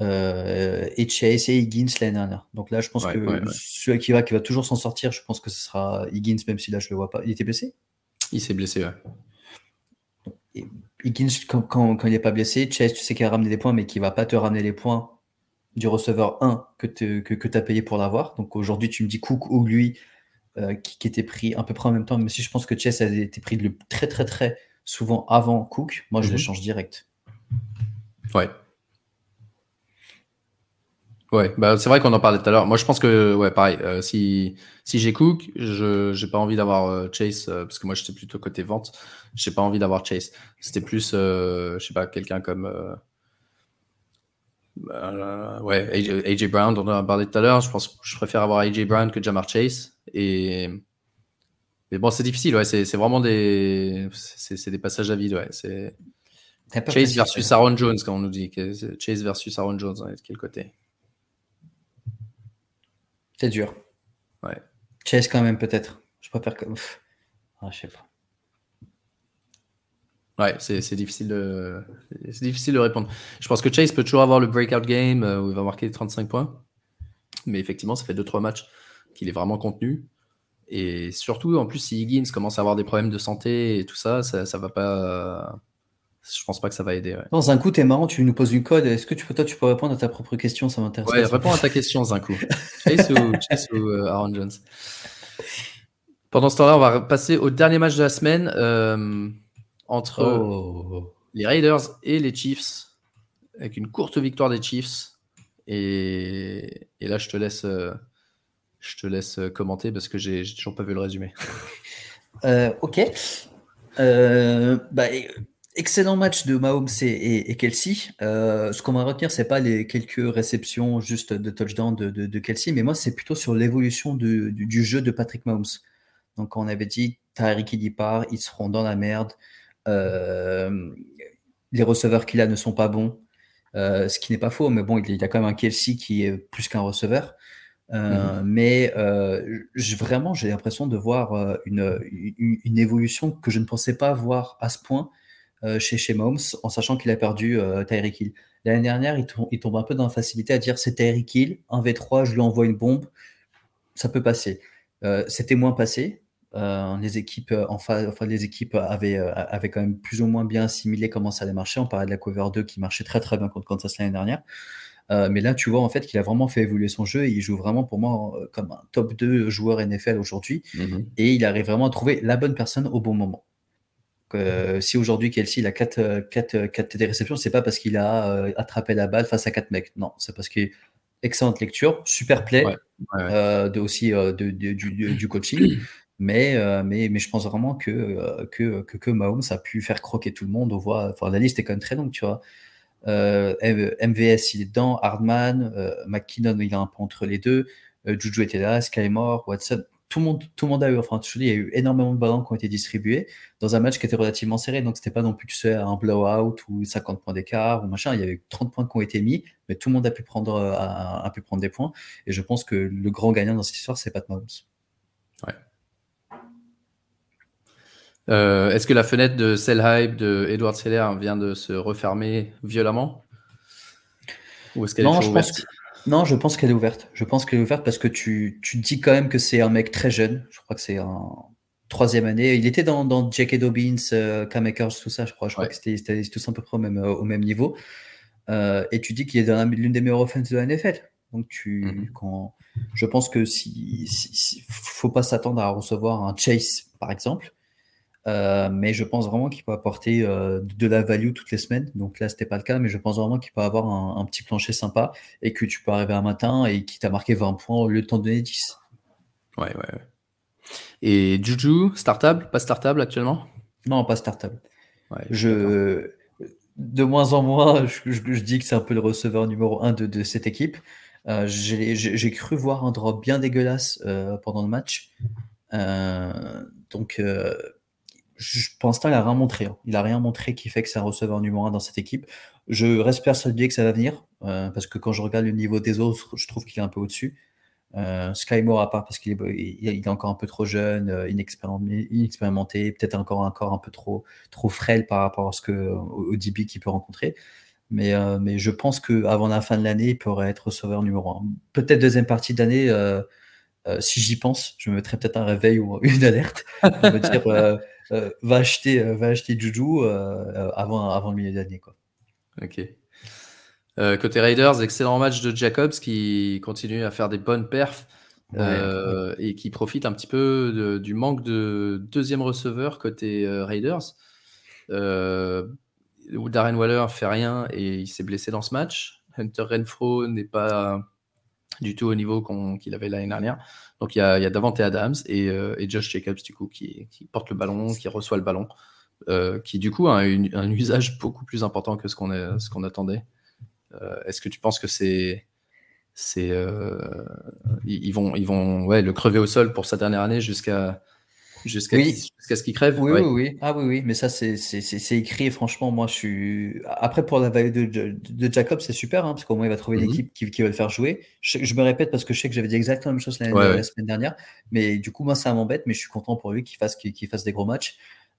et Chase, et Higgins l'année dernière. Donc là, je pense que celui qui va, qui va toujours s'en sortir, je pense que ce sera Higgins, même si là, je le vois pas. Il était blessé? Il s'est blessé, ouais. Higgins, quand, il n'est pas blessé, Chase, tu sais qu'il a ramené des points, mais qui va pas te ramener les points du receveur 1 que tu que, que as payé pour l'avoir. Donc aujourd'hui, tu me dis Cook ou lui, euh, qui, était pris à peu près en même temps, mais si je pense que Chase a été pris le, très très très souvent avant Cook, moi je le mhm. change direct. Ouais, Ouais, bah c'est vrai qu'on en parlait tout à l'heure. Moi, je pense que, ouais, pareil. Euh, si si j'ai Cook, je j'ai pas envie d'avoir euh, Chase euh, parce que moi, j'étais plutôt côté vente. J'ai pas envie d'avoir Chase. C'était plus, je sais pas, quelqu'un comme, ouais, AJ, Brown dont on a parlé tout à l'heure. Je pense, que je préfère avoir AJ Brown que Jamar Chase. Et mais bon, c'est difficile. Ouais, c'est vraiment des c'est des passages à vide. Ouais, c'est Chase versus Aaron Jones, comme on nous dit. Chase versus Aaron Jones, de quel côté? C'est dur. Ouais. Chase quand même peut-être. Je préfère que. Ah, je sais pas. Ouais, c'est difficile de c'est difficile de répondre. Je pense que Chase peut toujours avoir le breakout game euh, où il va marquer 35 points, mais effectivement, ça fait 2-3 matchs qu'il est vraiment contenu. Et surtout, en plus, si Higgins commence à avoir des problèmes de santé et tout ça, ça, ça va pas je pense pas que ça va aider. Dans un coup, t'es marrant, tu nous poses une code. Est-ce que tu peux, toi, tu peux répondre à ta propre question? Ça m'intéresse. Ouais, réponds à ta question. Chase ou, Chase ou euh, Aaron Jones? Pendant ce temps-là, on va passer au dernier match de la semaine euh, entre oh. les Raiders et les Chiefs, avec une courte victoire des Chiefs. Et, et là, je te laisse, euh, je te laisse commenter parce que j'ai toujours pas vu le résumé. ok. bah, Excellent match de Mahomes et, Kelsey. Euh, ce qu'on va retenir, c'est pas les quelques réceptions juste de touchdown de, Kelsey, mais moi, c'est plutôt sur l'évolution du, jeu de Patrick Mahomes. Donc, on avait dit, Tyreek il y part, ils seront dans la merde. Euh, les receveurs qu'il a ne sont pas bons, euh, ce qui n'est pas faux, mais bon, il y a quand même un Kelsey qui est plus qu'un receveur. Mm-hmm. Mais vraiment, j'ai l'impression de voir une, une, évolution que je ne pensais pas voir à ce point euh, chez, chez Mahomes, en sachant qu'il a perdu euh, Tyreek Hill. L'année dernière, il, il, tombe un peu dans la facilité à dire c'est Tyreek Hill, un V3, je lui envoie une bombe, ça peut passer. Euh, c'était moins passé. les équipes, enfin, enfin, les équipes avaient, avaient quand même plus ou moins bien assimilé comment ça allait marcher. On parlait de la cover 2 qui marchait très très bien contre Kansas l'année dernière. Mais là, tu vois en fait qu'il a vraiment fait évoluer son jeu et il joue vraiment pour moi comme un top 2 joueur NFL aujourd'hui. Mm-hmm. Et il arrive vraiment à trouver la bonne personne au bon moment. Euh, si aujourd'hui Kelsey il a 4, 4, 4 des réceptions, c'est pas parce qu'il a euh, attrapé la balle face à 4 mecs. Non, c'est parce qu'il excellente lecture, super play, euh, de aussi de, du, du, coaching. Mais, mais, mais je pense vraiment que, que, que, que, Mahomes a pu faire croquer tout le monde. On voit, enfin, la liste est quand même très longue, tu vois. MVS, il est dedans, Hardman, McKinnon, il a un peu entre les deux, Juju était là, Skymore, Watson. tout le monde, tout le monde a eu, enfin, je dis, il y a eu énormément de ballons qui ont été distribués dans un match qui était relativement serré. Donc, c'était pas non plus, un blowout ou 50 points d'écart ou machin. Il y avait 30 points qui ont été mis, mais tout le monde a pu prendre, a, pu prendre des points. Et je pense que le grand gagnant dans cette histoire, c'est Pat Mahomes. Ouais. Euh, est-ce que la fenêtre de Sell Hype de Edward Seller vient de se refermer violemment Ou est-ce qu'elle est, ouverte non, je pense qu'elle est ouverte. Je pense qu'elle est ouverte parce que tu, tu dis quand même que c'est un mec très jeune. Je crois que c'est en troisième année. Il était dans, dans J.K. Dobbins, euh, tout ça, je crois. Je crois que c'était tous à peu près au même, au même niveau. Euh, et tu dis qu'il est dans l'une des meilleures offenses de la NFL. Donc, tu, mhm. quand, je pense que si, si, faut pas s'attendre à recevoir un Chase, par exemple. Euh, mais je pense vraiment qu'il peut apporter euh, de la value toutes les semaines. Donc là, c'était pas le cas, mais je pense vraiment qu'il peut avoir un, petit plancher sympa et que tu peux arriver un matin et qu'il t'a marqué 20 points au lieu de t'en donner 10. Ouais, ouais, ouais. Et Juju, startable Pas startable actuellement? Non, pas startable. je, de moins en moins, je, dis que c'est un peu le receveur numéro 1 de, cette équipe. Euh, j'ai cru voir un drop bien dégueulasse pendant le match. donc, je pense qu'il n'a rien montré. Hein. Il a rien montré qui fait que c'est un receveur numéro 1 dans cette équipe. Je reste persuadé que ça va venir, euh, parce que quand je regarde le niveau des autres, je trouve qu'il est un peu au-dessus. Euh, Skymore à part parce qu'il est, il encore un peu trop jeune, euh, inexpérimenté, peut-être encore, encore un peu trop, trop frêle par rapport à ce que, au, DB qu'il peut rencontrer. Mais, euh, je pense qu'avant la fin de l'année, il pourrait être receveur numéro 1. Peut-être deuxième partie d'année, si j'y pense, je me mettrais peut-être un réveil ou une alerte pour me dire euh, va, acheter, euh, va acheter Juju euh, avant, avant le milieu d'année. Quoi. Ok. côté Raiders, excellent match de Jacobs qui continue à faire des bonnes perfs. et qui profite un petit peu du manque de deuxième receveur côté Raiders. où Darren Waller fait rien et il s'est blessé dans ce match. Hunter Renfro n'est pas du tout au niveau qu'il avait l'année dernière. Donc il y a, Davante Adams et, euh, Josh Jacobs du coup qui, porte le ballon, qui reçoit le ballon, euh, qui du coup a un usage beaucoup plus important que ce qu'on attendait. Euh, est-ce que tu penses que c'est c'est ils, vont ils vont ouais le crever au sol pour sa dernière année jusqu'à jusqu'à ce qu'il crève. Oui, oui, oui. Ah oui, oui, mais ça, c'est écrit. Et franchement, moi, je suis. Après, pour la value de, de, Jacob, c'est super, hein, parce qu'au moins, il va trouver une mhm. équipe qui, qui, va le faire jouer. Je, me répète parce que je sais que j'avais dit exactement la même chose la, semaine dernière. Mais du coup, moi, ça m'embête, mais je suis content pour lui qu'il fasse, qu'il fasse des gros matchs.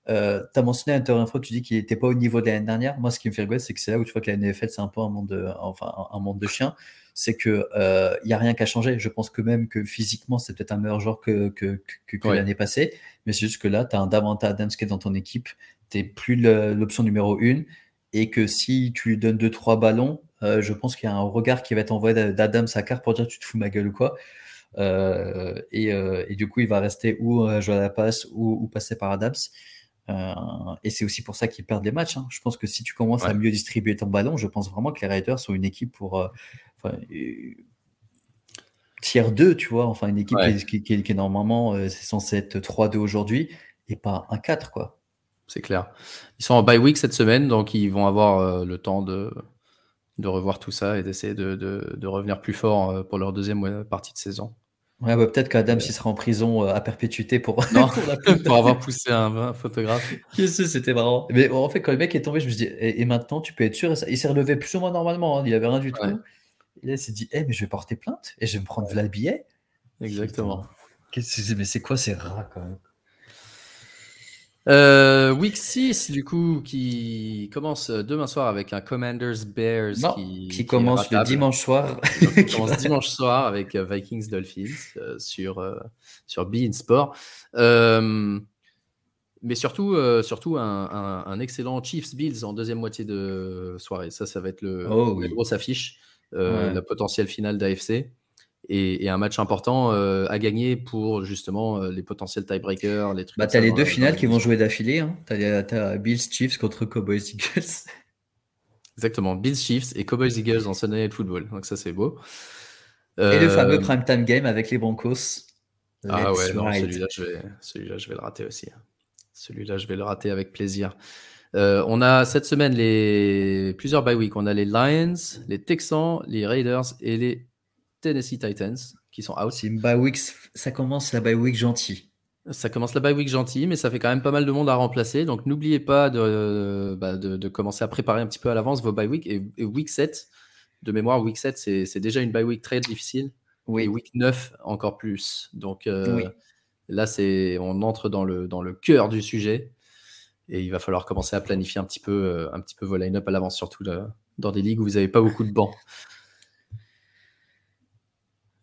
Euh, tu as mentionné Hunter Info, tu dis qu'il n'était pas au niveau de l'année dernière. Moi, ce qui me fait rigoler, c'est que c'est là où tu vois que la NFL, c'est un peu un monde de, enfin, un monde de chiens c'est que il euh, a rien qu'à changer. Je pense que même que physiquement, c'est peut-être un meilleur joueur que, que, que, l'année passée, mais c'est juste que là, tu as un davantage Adams qui est dans ton équipe, tu plus l'option numéro une, et que si tu lui donnes deux trois ballons, euh, je pense qu'il y a un regard qui va être envoyé d'Adams à carte pour dire tu te fous ma gueule ou quoi? Et, et, du coup, il va rester ou jouer à la passe ou, ou passer par Adams. Euh, et c'est aussi pour ça qu'ils perdent les matchs. Hein. Je pense que si tu commences à mieux distribuer ton ballon, je pense vraiment que les Raiders sont une équipe pour. Euh, tiers 2, tu vois. Enfin, une équipe qui, qui, est normalement, euh, c'est censé être 3-2 aujourd'hui et pas un 4, quoi. C'est clair. Ils sont en bye week cette semaine, donc ils vont avoir le temps de, de revoir tout ça et d'essayer de, de, de, revenir plus fort pour leur deuxième partie de saison. Ouais, bah, peut-être qu'Adams il sera en prison euh, à perpétuité pour, pour, avoir poussé un, photographe. Qu'est-ce que c'était marrant. Mais en fait, quand le mec est tombé, je me suis dit, et, maintenant, tu peux être sûr, il s'est relevé plus ou moins normalement, hein, il avait rien du tout. Et là, il s'est dit, eh, mais je vais porter plainte et je vais me prendre ouais. le billet. Exactement. Mais c'est quoi ces rats quand même? Euh, week 6, du coup, qui commence demain soir avec un Commanders Bears qui, commence le dimanche soir. qui commence dimanche soir avec euh, Vikings Dolphins euh, sur, euh, sur Bein Sport. mais surtout, surtout un, excellent Chiefs Bills en deuxième moitié de soirée. Ça, ça va être le, oh la grosse affiche, la potentielle finale d'AFC et, un match important euh, à gagner pour justement euh, les potentiels tiebreakers, les trucs. Bah, t'as les deux finales qui vont jouer d'affilée. Hein. T'as, Bills Chiefs contre Cowboys Eagles. Exactement, Bills Chiefs et Cowboys Eagles en Sunday Night Football. Donc ça c'est beau. Et le fameux euh, prime time game avec les Broncos. ah ouais, non, celui-là je, vais, celui-là je vais le rater aussi. Celui-là je vais le rater avec plaisir. on a cette semaine les plusieurs bye week. On a les Lions, les Texans, les Raiders et les Tennessee Titans, qui sont out. C'est une bye week, ça commence la bye week gentil. Ça commence la bye week gentil, mais ça fait quand même pas mal de monde à remplacer. Donc n'oubliez pas de, bah, de, de, commencer à préparer un petit peu à l'avance vos bye week. Et, week 7, de mémoire, week 7, c'est déjà une bye week très difficile. Oui. Et week 9, encore plus. Donc euh, là, on entre dans le, dans le cœur du sujet. Et il va falloir commencer à planifier un petit peu, euh, un petit peu vos line-up à l'avance, surtout dans des ligues où vous n'avez pas beaucoup de bancs.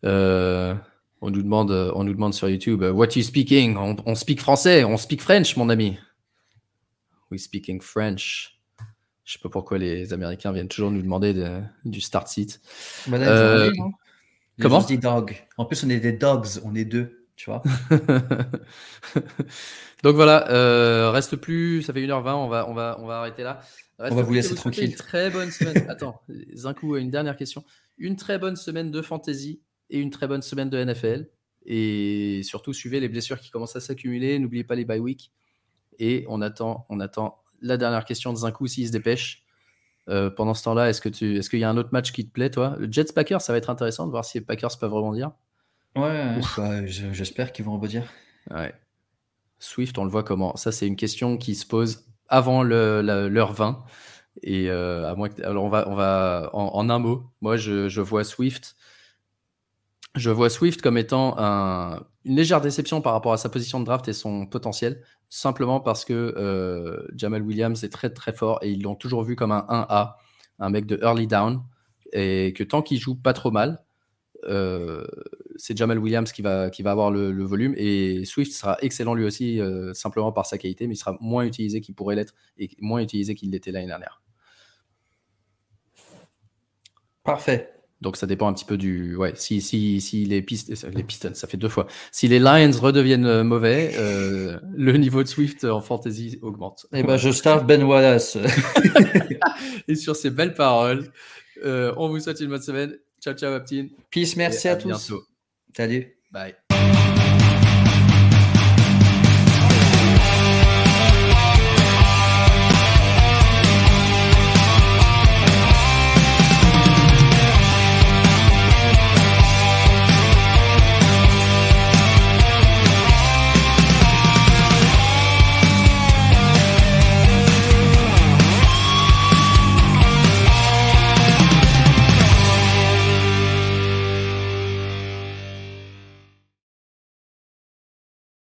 Euh, on, nous demande, on nous demande sur YouTube, What you speaking? On, on, speak français, on speak French, mon ami. We speaking French. Je sais pas pourquoi les Américains viennent toujours nous demander du start seat. Bah euh, comment? Dit dog. En plus, on est des dogs, on est deux, tu vois. Donc voilà, euh, reste plus, ça fait 1h20, on va, on va, on va arrêter là. on va vous laisser tranquille. Une très bonne semaine. Attends, un coup, une dernière question. Une très bonne semaine de fantasy et une très bonne semaine de NFL. Et surtout, suivez les blessures qui commencent à s'accumuler. N'oubliez pas les bye week. Et on attend, on attend la dernière question de Zinkou s'il se dépêche. Euh, pendant ce temps-là, est-ce que tu, est-ce qu'il y a un autre match qui te plaît, toi? Le Jets Packers, ça va être intéressant de voir si les Packers peuvent rebondir. Ouais, bah, j'espère qu'ils vont rebondir. Ouais. Swift, on le voit comment? Ça, c'est une question qui se pose avant l'heure 20. Et euh, à moins alors on va, on va en, un mot. Moi, je, je vois Swift je vois Swift comme étant une légère déception par rapport à sa position de draft et son potentiel, simplement parce que euh, Jamal Williams est très très fort et ils l'ont toujours vu comme un 1A, un mec de early down, et que tant qu'il joue pas trop mal, euh, c'est Jamal Williams qui va, avoir le, volume et Swift sera excellent lui aussi, euh, simplement par sa qualité, mais il sera moins utilisé qu'il pourrait l'être et moins utilisé qu'il l'était l'année dernière. Parfait. Donc ça dépend un petit peu du. Ouais, si, si, si les, pistes, les Pistons, ça fait deux fois. Si les Lions redeviennent euh, mauvais, euh, le niveau de Swift en fantasy augmente. Et eh ben je start Ben Wallace. Et sur ces belles paroles, euh, on vous souhaite une bonne semaine. Ciao, ciao, Aptine. Peace, merci à, tous. Bientôt. Salut. Bye.